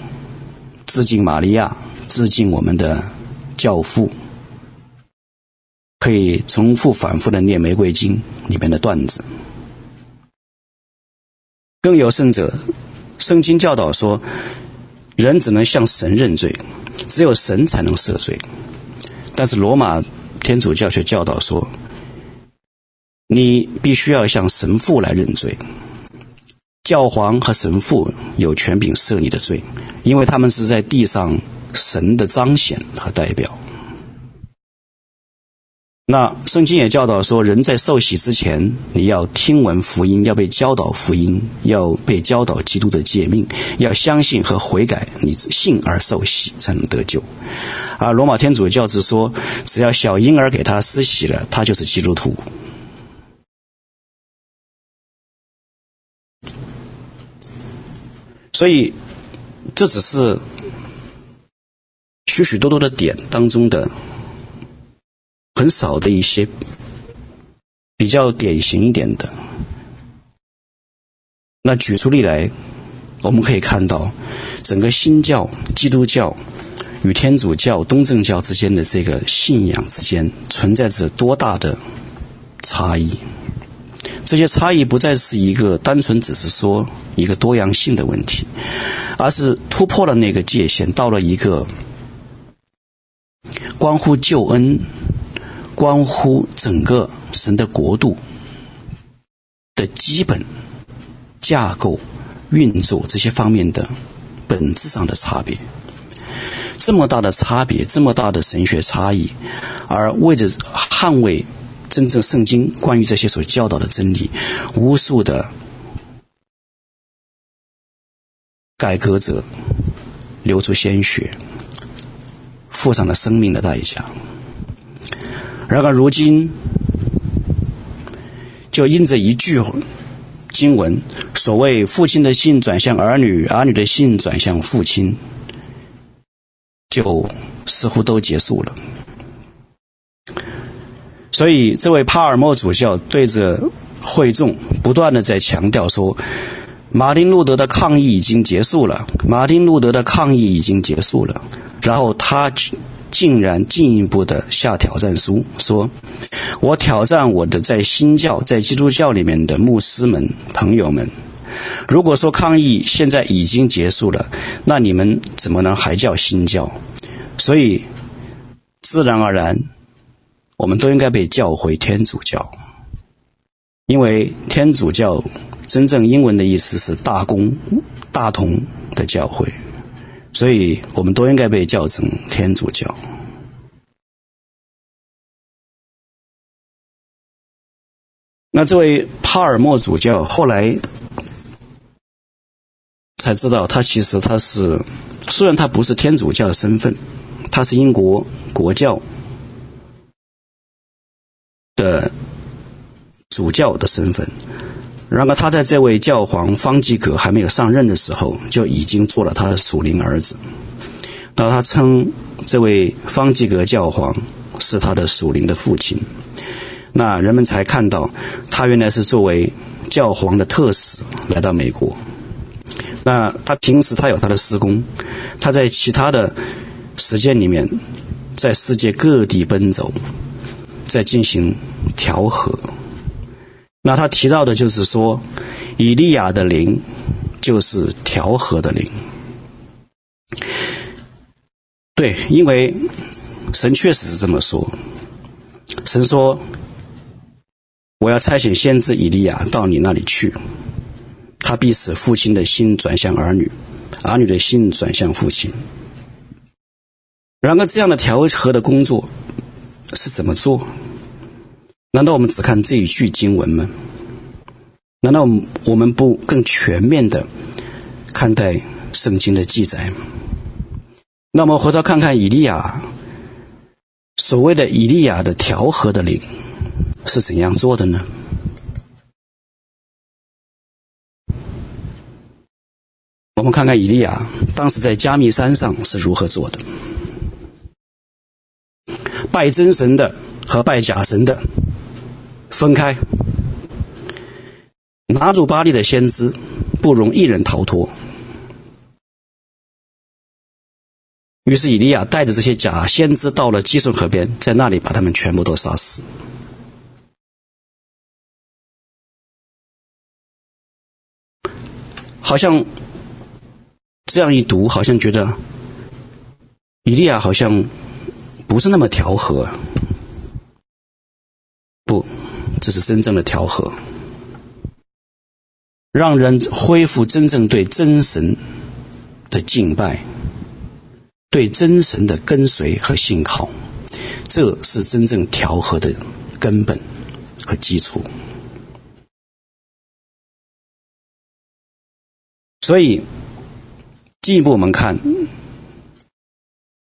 Speaker 1: 致敬玛利亚，致敬我们的教父。可以重复反复的念《玫瑰经》里面的段子，更有甚者，圣经教导说，人只能向神认罪，只有神才能赦罪。但是罗马天主教学教导说，你必须要向神父来认罪。教皇和神父有权柄赦你的罪，因为他们是在地上神的彰显和代表。那圣经也教导说，人在受洗之前，你要听闻福音，要被教导福音，要被教导基督的诫命，要相信和悔改，你信而受洗才能得救。而罗马天主教只说，只要小婴儿给他施洗了，他就是基督徒。所以，这只是许许多多的点当中的很少的一些比较典型一点的。那举出例来，我们可以看到，整个新教基督教与天主教东正教之间的这个信仰之间存在着多大的差异。这些差异不再是一个单纯只是说一个多样性的问题，而是突破了那个界限，到了一个关乎救恩、关乎整个神的国度的基本架构运作这些方面的本质上的差别。这么大的差别，这么大的神学差异，而为着捍卫。真正圣经关于这些所教导的真理，无数的改革者流出鲜血，付上了生命的代价。然而如今，就因着一句经文，所谓父亲的信转向儿女，儿女的信转向父亲，就似乎都结束了。所以，这位帕尔默主教对着会众不断地在强调说：“马丁路德的抗议已经结束了，马丁路德的抗议已经结束了。”然后他竟然进一步的下挑战书，说：“我挑战我的在新教、在基督教里面的牧师们、朋友们，如果说抗议现在已经结束了，那你们怎么能还叫新教？所以，自然而然。”我们都应该被叫回天主教，因为天主教真正英文的意思是大公、大同的教会，所以我们都应该被叫成天主教。那这位帕尔默主教后来才知道，他其实他是，虽然他不是天主教的身份，他是英国国教。的主教的身份，然而他在这位教皇方济各还没有上任的时候，就已经做了他的属灵儿子。那他称这位方济各教皇是他的属灵的父亲，那人们才看到他原来是作为教皇的特使来到美国。那他平时他有他的事工，他在其他的时间里面，在世界各地奔走。在进行调和，那他提到的就是说，以利亚的灵就是调和的灵。对，因为神确实是这么说。神说：“我要差遣先知以利亚到你那里去，他必使父亲的心转向儿女，儿女的心转向父亲。”然而，这样的调和的工作。是怎么做？难道我们只看这一句经文吗？难道我们不更全面的看待圣经的记载吗？那么回头看看以利亚，所谓的以利亚的调和的灵是怎样做的呢？我们看看以利亚当时在加密山上是如何做的。拜真神的和拜假神的分开，拿住巴力的先知不容一人逃脱。于是以利亚带着这些假先知到了基顺河边，在那里把他们全部都杀死。好像这样一读，好像觉得以利亚好像不是那么调和。不，这是真正的调和，让人恢复真正对真神的敬拜，对真神的跟随和信靠，这是真正调和的根本和基础。所以，进一步我们看，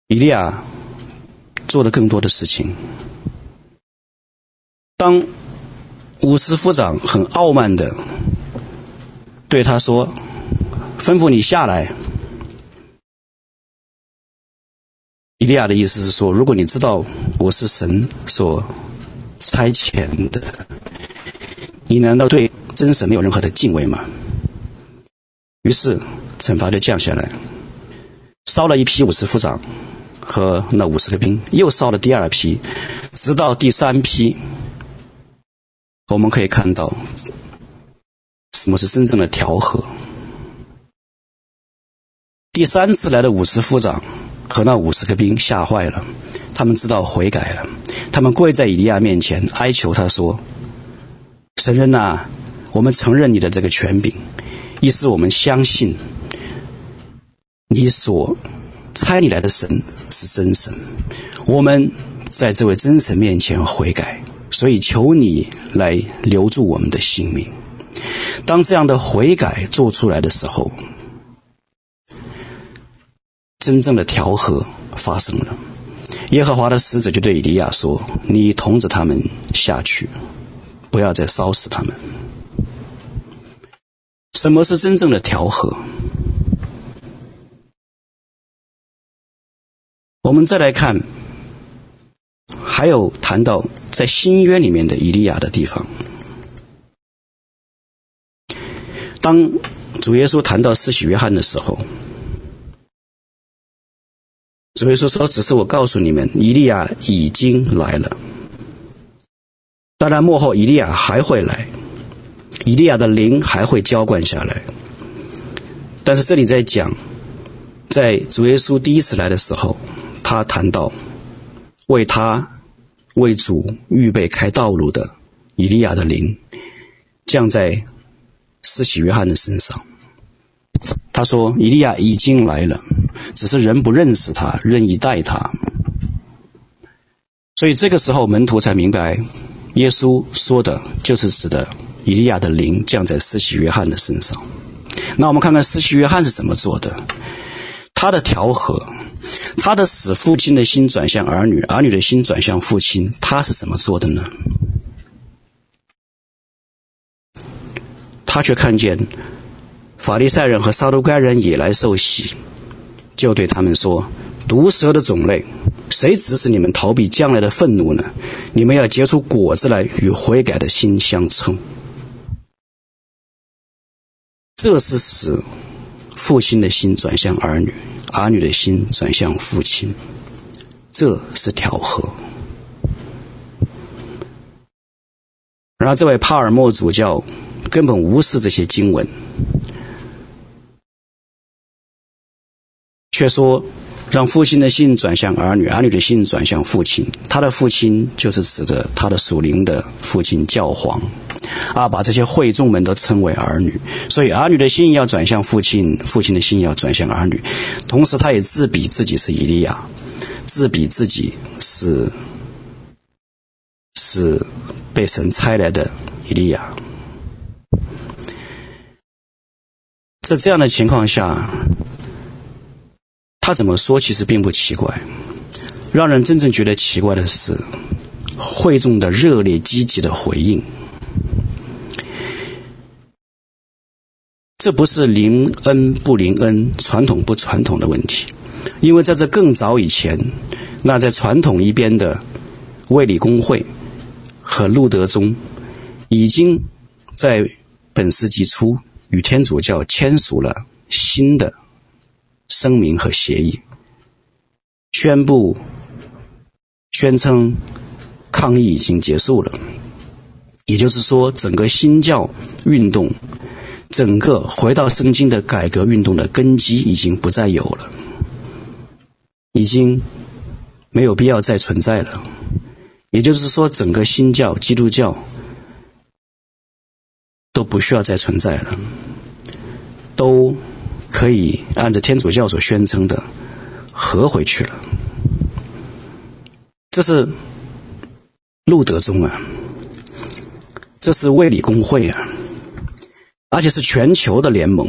Speaker 1: 以利亚做了更多的事情。当五十夫长很傲慢的对他说：“吩咐你下来。”伊利亚的意思是说：“如果你知道我是神所差遣的，你难道对真神没有任何的敬畏吗？”于是，惩罚就降下来，烧了一批五十夫长和那五十个兵，又烧了第二批，直到第三批。我们可以看到，什么是真正的调和。第三次来的五十夫长和那五十个兵吓坏了，他们知道悔改了，他们跪在以利亚面前哀求他说：“神人呐，我们承认你的这个权柄。”意思我们相信，你所差你来的神是真神，我们在这位真神面前悔改，所以求你来留住我们的性命。当这样的悔改做出来的时候，真正的调和发生了。耶和华的使者就对以利亚说：“你同着他们下去，不要再烧死他们。”什么是真正的调和？我们再来看，还有谈到在新约里面的以利亚的地方。当主耶稣谈到施洗约翰的时候，主耶稣说：“只是我告诉你们，以利亚已经来了。当然，末后以利亚还会来。”以利亚的灵还会浇灌下来，但是这里在讲，在主耶稣第一次来的时候，他谈到为他为主预备开道路的以利亚的灵降在施洗约翰的身上。他说：“以利亚已经来了，只是人不认识他，任意待他。”所以这个时候门徒才明白，耶稣说的就是指的。以利亚的灵降在施洗约翰的身上。那我们看看施洗约翰是怎么做的？他的调和，他的使父亲的心转向儿女，儿女的心转向父亲，他是怎么做的呢？他却看见法利赛人和撒都该人也来受洗，就对他们说：“毒蛇的种类，谁指使你们逃避将来的愤怒呢？你们要结出果子来，与悔改的心相称。”这是使父亲的心转向儿女，儿女的心转向父亲，这是调和。然而这位帕尔默主教根本无视这些经文，却说。让父亲的心转向儿女，儿女的心转向父亲。他的父亲就是指的他的属灵的父亲教皇，啊，把这些会众们都称为儿女。所以儿女的心要转向父亲，父亲的心要转向儿女。同时，他也自比自己是以利亚，自比自己是是被神差来的以利亚。在这样的情况下。他怎么说，其实并不奇怪。让人真正觉得奇怪的是，会众的热烈积极的回应。这不是临恩不临恩、传统不传统的问题，因为在这更早以前，那在传统一边的卫理公会和路德宗，已经在本世纪初与天主教签署了新的。声明和协议，宣布、宣称抗议已经结束了。也就是说，整个新教运动整个回到圣经的改革运动的根基已经不再有了，已经没有必要再存在了。也就是说，整个新教基督教都不需要再存在了，都可以按照天主教所宣称的合回去了。这是路德宗啊，这是卫理公会啊。而且是全球的联盟，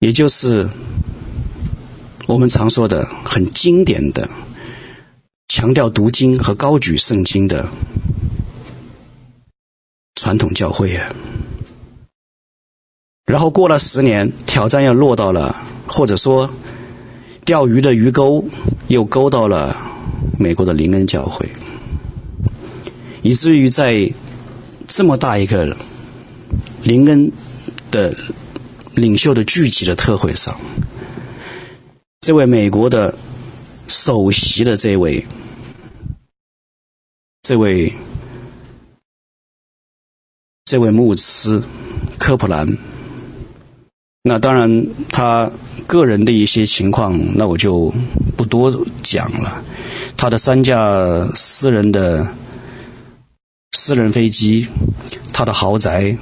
Speaker 1: 也就是我们常说的很经典的、强调读经和高举圣经的传统教会啊。然后过了十年，挑战又落到了，或者说钓鱼的鱼钩又勾到了美国的林恩教会，以至于在这么大一个。林恩的领袖的聚集的特会上，这位美国的首席的这位，这位，这位牧师科普兰，那当然他个人的一些情况，那我就不多讲了。他的三架私人的私人飞机，他的豪宅。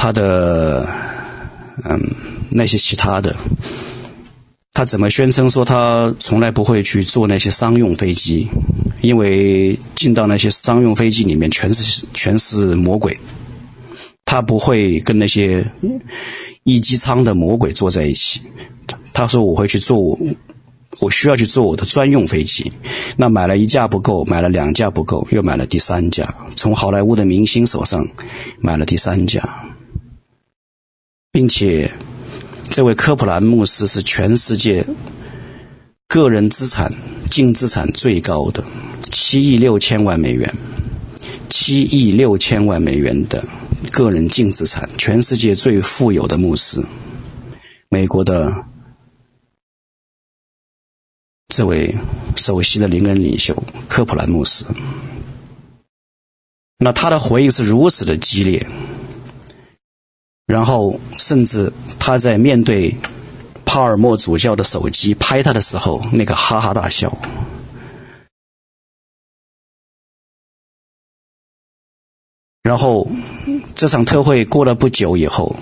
Speaker 1: 他的嗯，那些其他的，他怎么宣称说他从来不会去坐那些商用飞机？因为进到那些商用飞机里面全是全是魔鬼，他不会跟那些一机舱的魔鬼坐在一起。他说我会去坐我，我需要去坐我的专用飞机。那买了一架不够，买了两架不够，又买了第三架，从好莱坞的明星手上买了第三架。并且，这位科普兰牧师是全世界个人资产净资产最高的，七亿六千万美元，七亿六千万美元的个人净资产，全世界最富有的牧师，美国的这位首席的灵恩领袖科普兰牧师。那他的回应是如此的激烈。然后，甚至他在面对帕尔默主教的手机拍他的时候，那个哈哈大笑。然后，这场特会过了不久以后，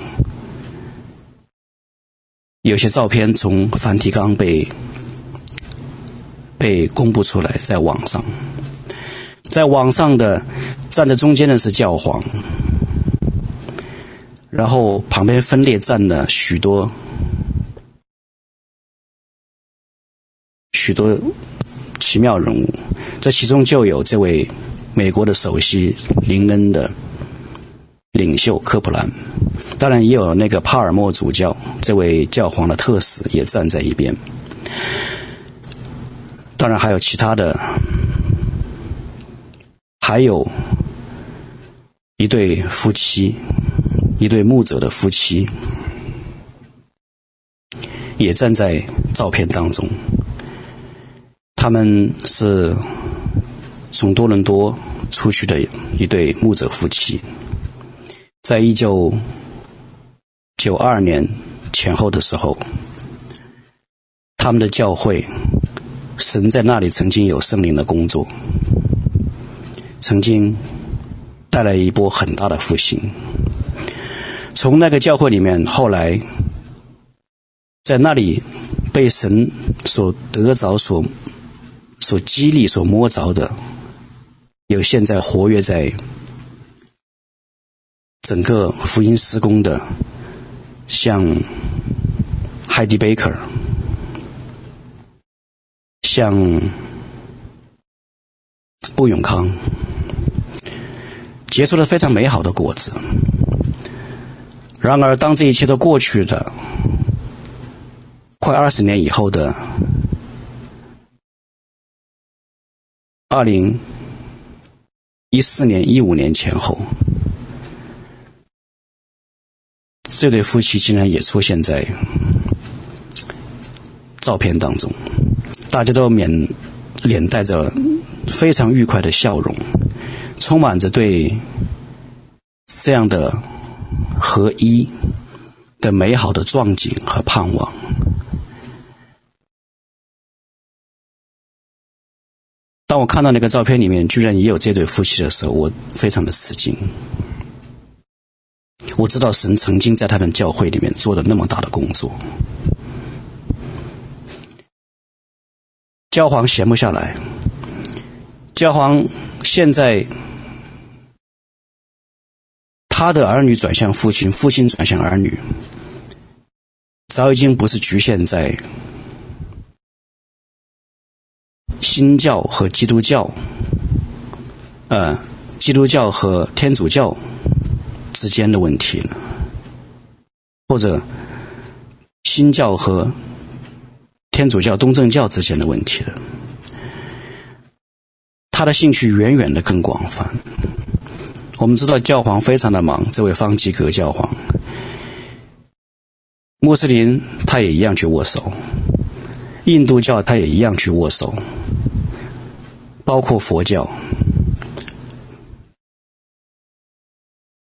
Speaker 1: 有些照片从梵蒂冈被被公布出来，在网上，在网上的站在中间的是教皇。然后旁边分列站了许多许多奇妙人物，这其中就有这位美国的首席林恩的领袖科普兰，当然也有那个帕尔默主教，这位教皇的特使也站在一边，当然还有其他的，还有一对夫妻。一对牧者的夫妻也站在照片当中，他们是从多伦多出去的一对牧者夫妻，在一九九二年前后的时候，他们的教会神在那里曾经有圣灵的工作，曾经带来一波很大的复兴。从那个教会里面，后来在那里被神所得着、所所激励、所摸着的，有现在活跃在整个福音施工的，像 Heidi Baker，像布永康，结出了非常美好的果子。然而，当这一切都过去的快二十年以后的二零一四年、一五年前后，这对夫妻竟然也出现在照片当中，大家都面脸带着非常愉快的笑容，充满着对这样的合一的美好的壮景和盼望。当我看到那个照片里面居然也有这对夫妻的时候，我非常的吃惊。我知道神曾经在他们教会里面做了那么大的工作。教皇闲不下来，教皇现在他的儿女转向父亲，父亲转向儿女，早已经不是局限在新教和基督教，呃，基督教和天主教之间的问题了，或者新教和。天主教、东正教之间的问题了，他的兴趣远远的更广泛。我们知道教皇非常的忙，这位方济各教皇，穆斯林他也一样去握手，印度教他也一样去握手，包括佛教。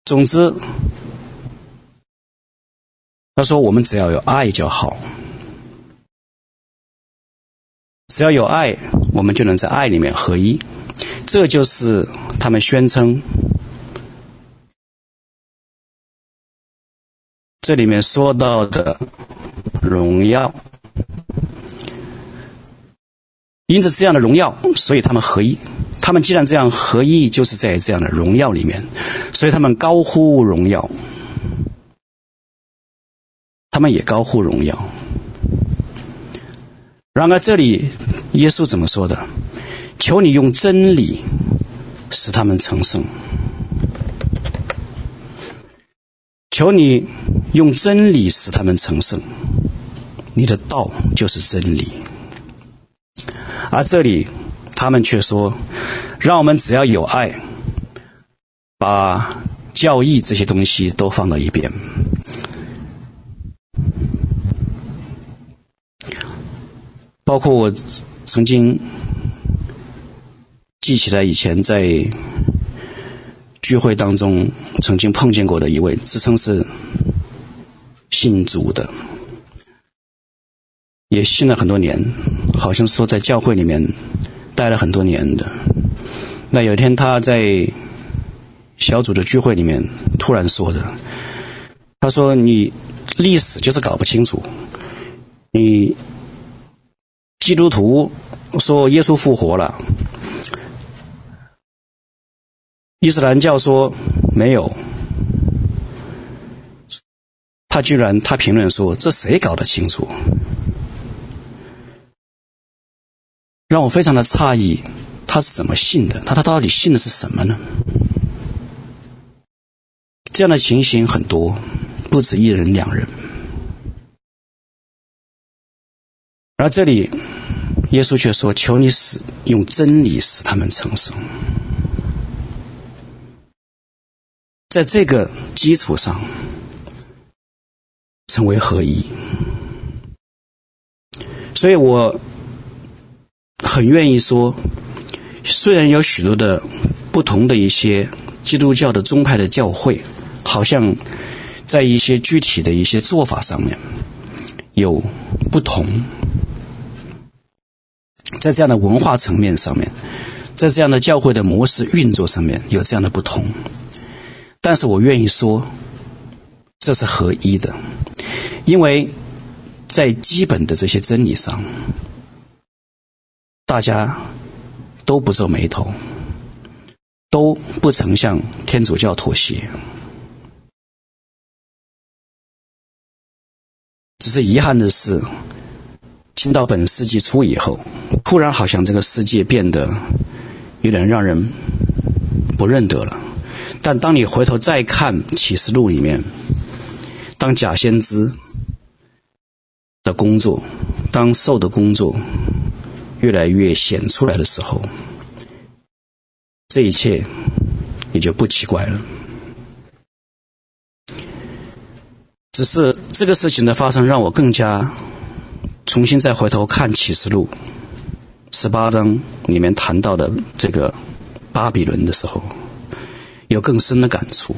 Speaker 1: 总之，他说我们只要有爱就好。只要有爱，我们就能在爱里面合一。这就是他们宣称。这里面说到的荣耀，因着这样的荣耀，所以他们合一。他们既然这样合一，就是在这样的荣耀里面，所以他们高呼荣耀。他们也高呼荣耀。然而，这里耶稣怎么说的？求你用真理使他们成圣。求你用真理使他们成圣。你的道就是真理。而这里他们却说：“让我们只要有爱，把教义这些东西都放到一边。”包括我曾经记起来以前在聚会当中曾经碰见过的一位自称是信主的，也信了很多年，好像说在教会里面待了很多年的。那有一天他在小组的聚会里面突然说的，他说：“你历史就是搞不清楚，你。”基督徒说耶稣复活了，伊斯兰教说没有，他居然他评论说，这谁搞得清楚？让我非常的诧异，他是怎么信的？他他到底信的是什么呢？这样的情形很多，不止一人两人，而这里。耶稣却说：“求你使用真理使他们成圣。”在这个基础上，成为合一。所以我很愿意说，虽然有许多的不同的一些基督教的宗派的教会，好像在一些具体的一些做法上面有不同。在这样的文化层面上面，在这样的教会的模式运作上面有这样的不同，但是我愿意说，这是合一的，因为在基本的这些真理上，大家都不皱眉头，都不曾向天主教妥协，只是遗憾的是。进到本世纪初以后，突然好像这个世界变得有点让人不认得了。但当你回头再看启示录里面，当假先知的工作，当兽的工作越来越显出来的时候，这一切也就不奇怪了。只是这个事情的发生，让我更加。重新再回头看启示录十八章里面谈到的这个巴比伦的时候，有更深的感触。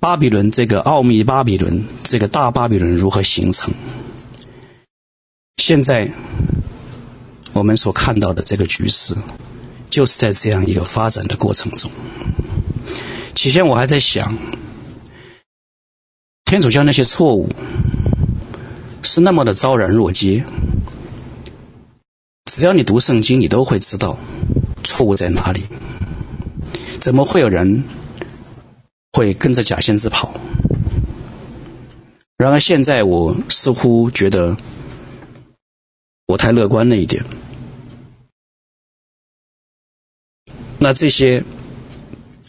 Speaker 1: 巴比伦这个奥秘，巴比伦这个大巴比伦如何形成？现在我们所看到的这个局势，就是在这样一个发展的过程中。起先我还在想，天主教那些错误是那么的昭然若揭，只要你读圣经，你都会知道错误在哪里。怎么会有人会跟着假先知跑？然而现在我似乎觉得。我太乐观了一点。那这些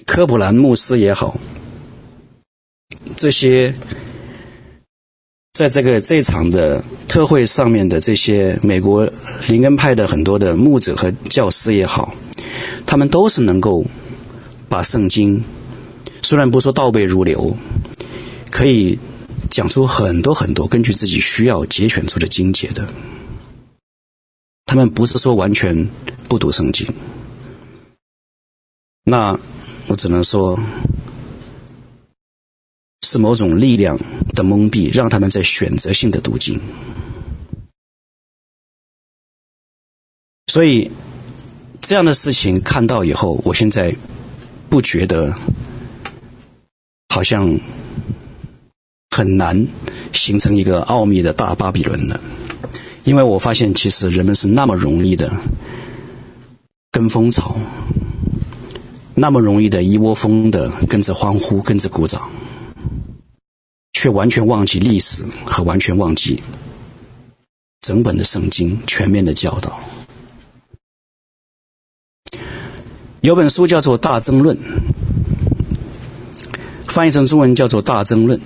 Speaker 1: 科普兰牧师也好，这些在这个这场的特会上面的这些美国灵恩派的很多的牧者和教师也好，他们都是能够把圣经，虽然不说倒背如流，可以讲出很多很多根据自己需要节选出的经节的。他们不是说完全不读圣经，那我只能说，是某种力量的蒙蔽，让他们在选择性的读经。所以这样的事情看到以后，我现在不觉得好像很难形成一个奥秘的大巴比伦了。因为我发现，其实人们是那么容易的跟风潮，那么容易的一窝蜂的跟着欢呼、跟着鼓掌，却完全忘记历史和完全忘记整本的圣经全面的教导。有本书叫做《大争论》，翻译成中文叫做《大争论》。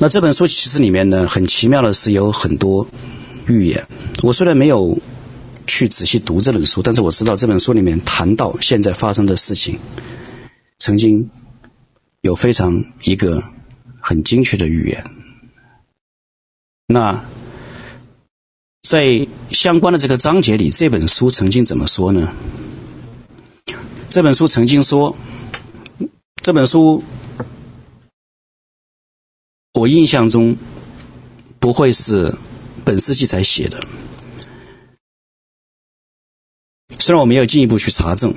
Speaker 1: 那这本书其实里面呢，很奇妙的是有很多预言。我虽然没有去仔细读这本书，但是我知道这本书里面谈到现在发生的事情，曾经有非常一个很精确的预言。那在相关的这个章节里，这本书曾经怎么说呢？这本书曾经说，这本书。我印象中不会是本世纪才写的，虽然我没有进一步去查证，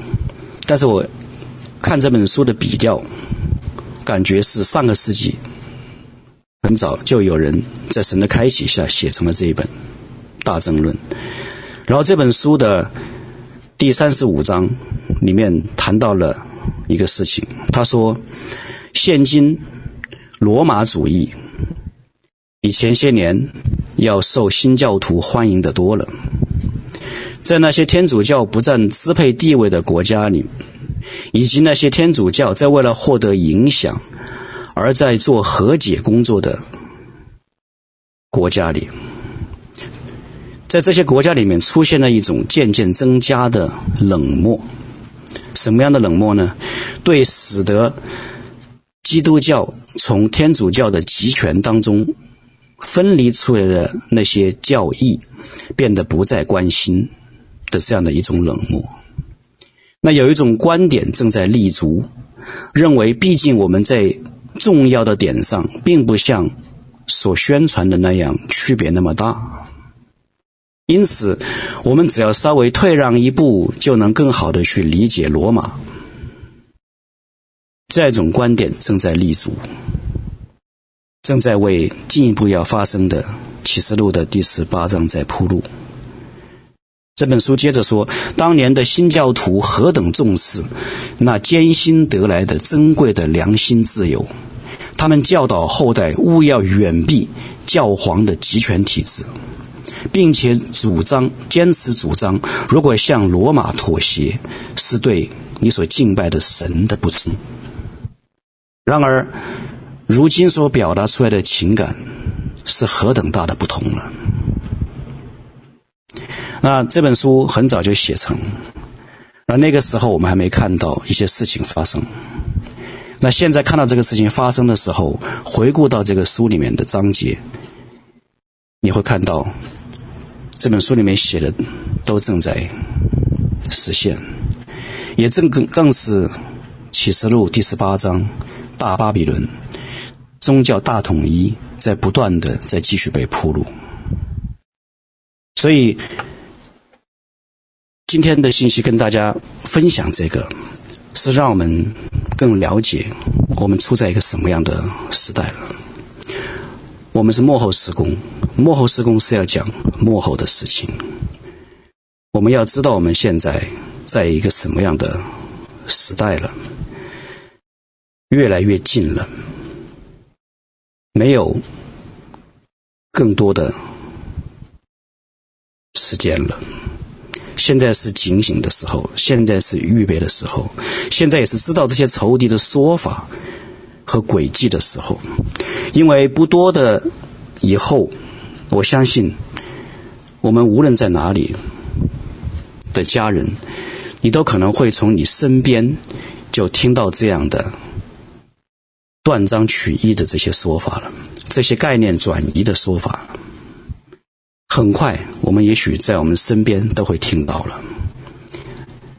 Speaker 1: 但是我看这本书的笔调，感觉是上个世纪很早就有人在神的开启下写成了这一本《大争论》，然后这本书的第三十五章里面谈到了一个事情，他说现今。罗马主义比前些年要受新教徒欢迎的多了。在那些天主教不占支配地位的国家里，以及那些天主教在为了获得影响而在做和解工作的国家里，在这些国家里面出现了一种渐渐增加的冷漠。什么样的冷漠呢？对使得基督教从天主教的集权当中分离出来的那些教义，变得不再关心的这样的一种冷漠。那有一种观点正在立足，认为毕竟我们在重要的点上，并不像所宣传的那样区别那么大，因此我们只要稍微退让一步，就能更好的去理解罗马。这种观点正在立足，正在为进一步要发生的启示录的第十八章在铺路。这本书接着说，当年的新教徒何等重视那艰辛得来的珍贵的良心自由，他们教导后代勿要远避教皇的集权体制，并且主张坚持主张，如果向罗马妥协，是对你所敬拜的神的不忠。然而，如今所表达出来的情感是何等大的不同了。那这本书很早就写成，而那个时候我们还没看到一些事情发生。那现在看到这个事情发生的时候，回顾到这个书里面的章节，你会看到这本书里面写的都正在实现。也正更更是启示录第十八章大巴比伦宗教大统一在不断的在继续被铺路。所以今天的信息跟大家分享这个，是让我们更了解我们处在一个什么样的时代了。我们是幕后施工，幕后施工是要讲幕后的事情。我们要知道我们现在在一个什么样的时代了，越来越近了，没有更多的时间了。现在是警醒的时候，现在是预备的时候，现在也是知道这些仇敌的说法和诡计的时候，因为不多的以后，我相信我们无论在哪里的家人，你都可能会从你身边就听到这样的断章取义的这些说法了，这些概念转移的说法，很快我们也许在我们身边都会听到了。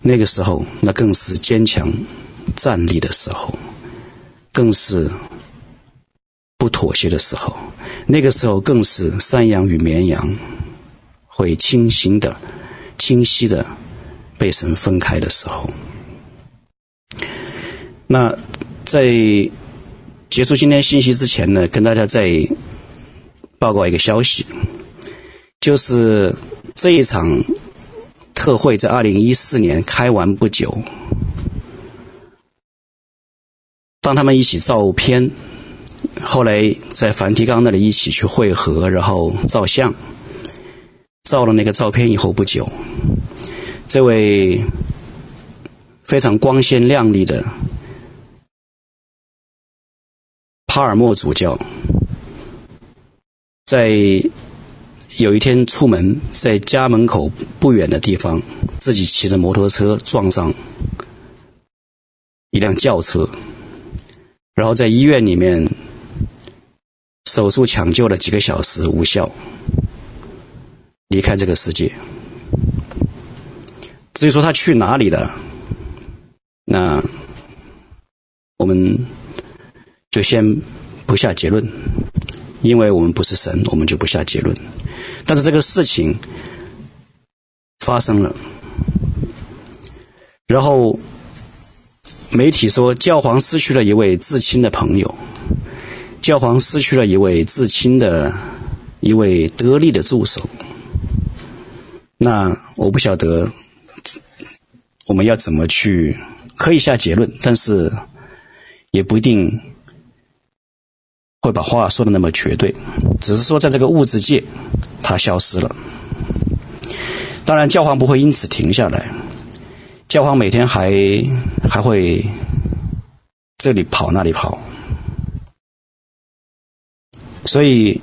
Speaker 1: 那个时候，那更是坚强站立的时候。更是不妥协的时候，那个时候更是山羊与绵羊会清晰的、清晰的被神分开的时候。那在结束今天信息之前呢，跟大家再报告一个消息，就是这一场特会在二零一四年开完不久。当他们一起照片，后来在梵蒂冈那里一起去会合，然后照相，照了那个照片以后不久，这位非常光鲜亮丽的帕尔默主教，在有一天出门，在家门口不远的地方，自己骑着摩托车撞上一辆轿车。然后在医院里面手术抢救了几个小时无效，离开这个世界。至于说他去哪里了，那我们就先不下结论，因为我们不是神，我们就不下结论。但是这个事情发生了，然后。媒体说，教皇失去了一位至亲的朋友，教皇失去了一位至亲的一位得力的助手。那我不晓得我们要怎么去，可以下结论，但是也不一定会把话说的那么绝对。只是说，在这个物质界，它消失了。当然，教皇不会因此停下来。教皇每天还还会这里跑那里跑，所以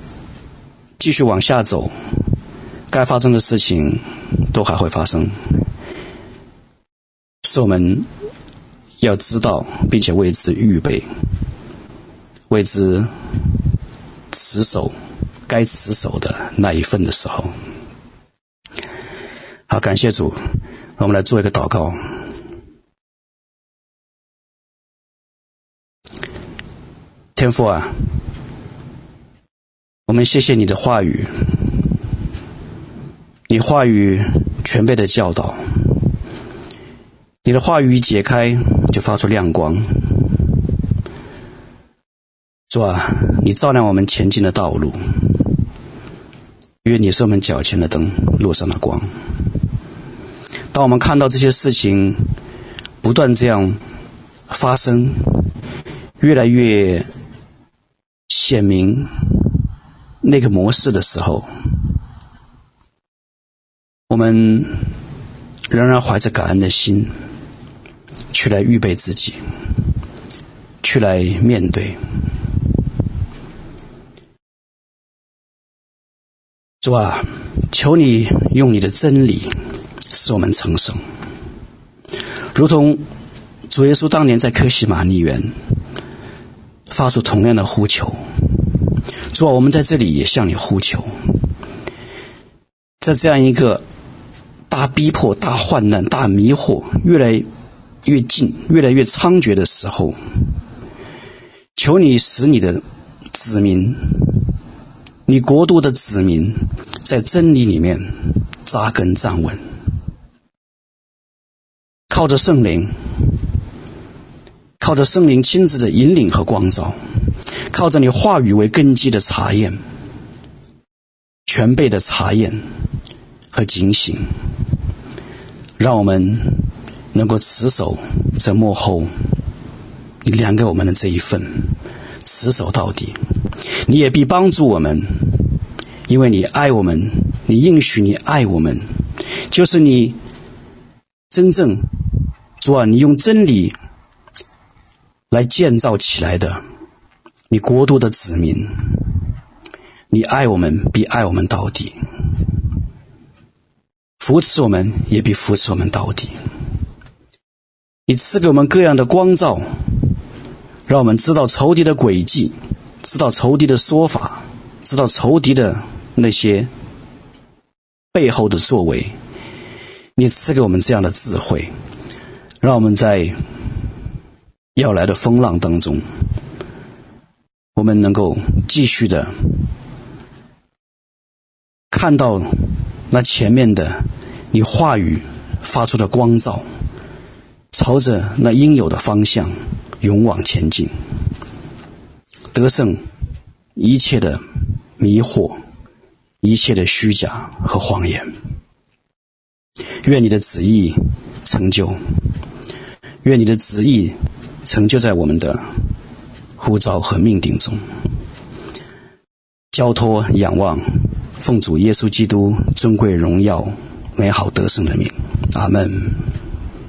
Speaker 1: 继续往下走，该发生的事情都还会发生，是我们要知道并且为之预备，为之持守该持守的那一份的时候。好，感谢主。我们来做一个祷告，天父啊，我们谢谢你的话语，你话语全备的教导，你的话语一解开就发出亮光，主啊，你照亮我们前进的道路，因为你是我们脚前的灯，路上的光。当我们看到这些事情不断这样发生，越来越显明那个模式的时候，我们仍然怀着感恩的心，去来预备自己，去来面对。主啊，求你用你的真理。使我们成圣，如同主耶稣当年在科西玛尼园发出同样的呼求。主啊，我们在这里也向你呼求，在这样一个大逼迫、大患难、大迷惑越来越近，越来越猖獗的时候，求你使你的子民，你国度的子民，在真理里面扎根站稳，靠着圣灵，靠着圣灵亲自的引领和光照，靠着你话语为根基的查验，全备的查验和警醒，让我们能够持守在幕后你量给我们的这一份，持守到底。你也必帮助我们，因为你爱我们，你应许你爱我们，就是你真正主啊，你用真理来建造起来的你国度的子民，你爱我们，必爱我们到底，扶持我们，也必扶持我们到底。你赐给我们各样的光照，让我们知道仇敌的诡计。知道仇敌的说法，知道仇敌的那些背后的作为，你赐给我们这样的智慧，让我们在要来的风浪当中，我们能够继续的看到那前面的你话语发出的光照，朝着那应有的方向勇往前进。得胜一切的迷惑，一切的虚假和谎言。愿你的旨意成就，愿你的旨意成就在我们的呼召和命定中。交托仰望，奉主耶稣基督尊贵荣耀美好得胜的名，阿门。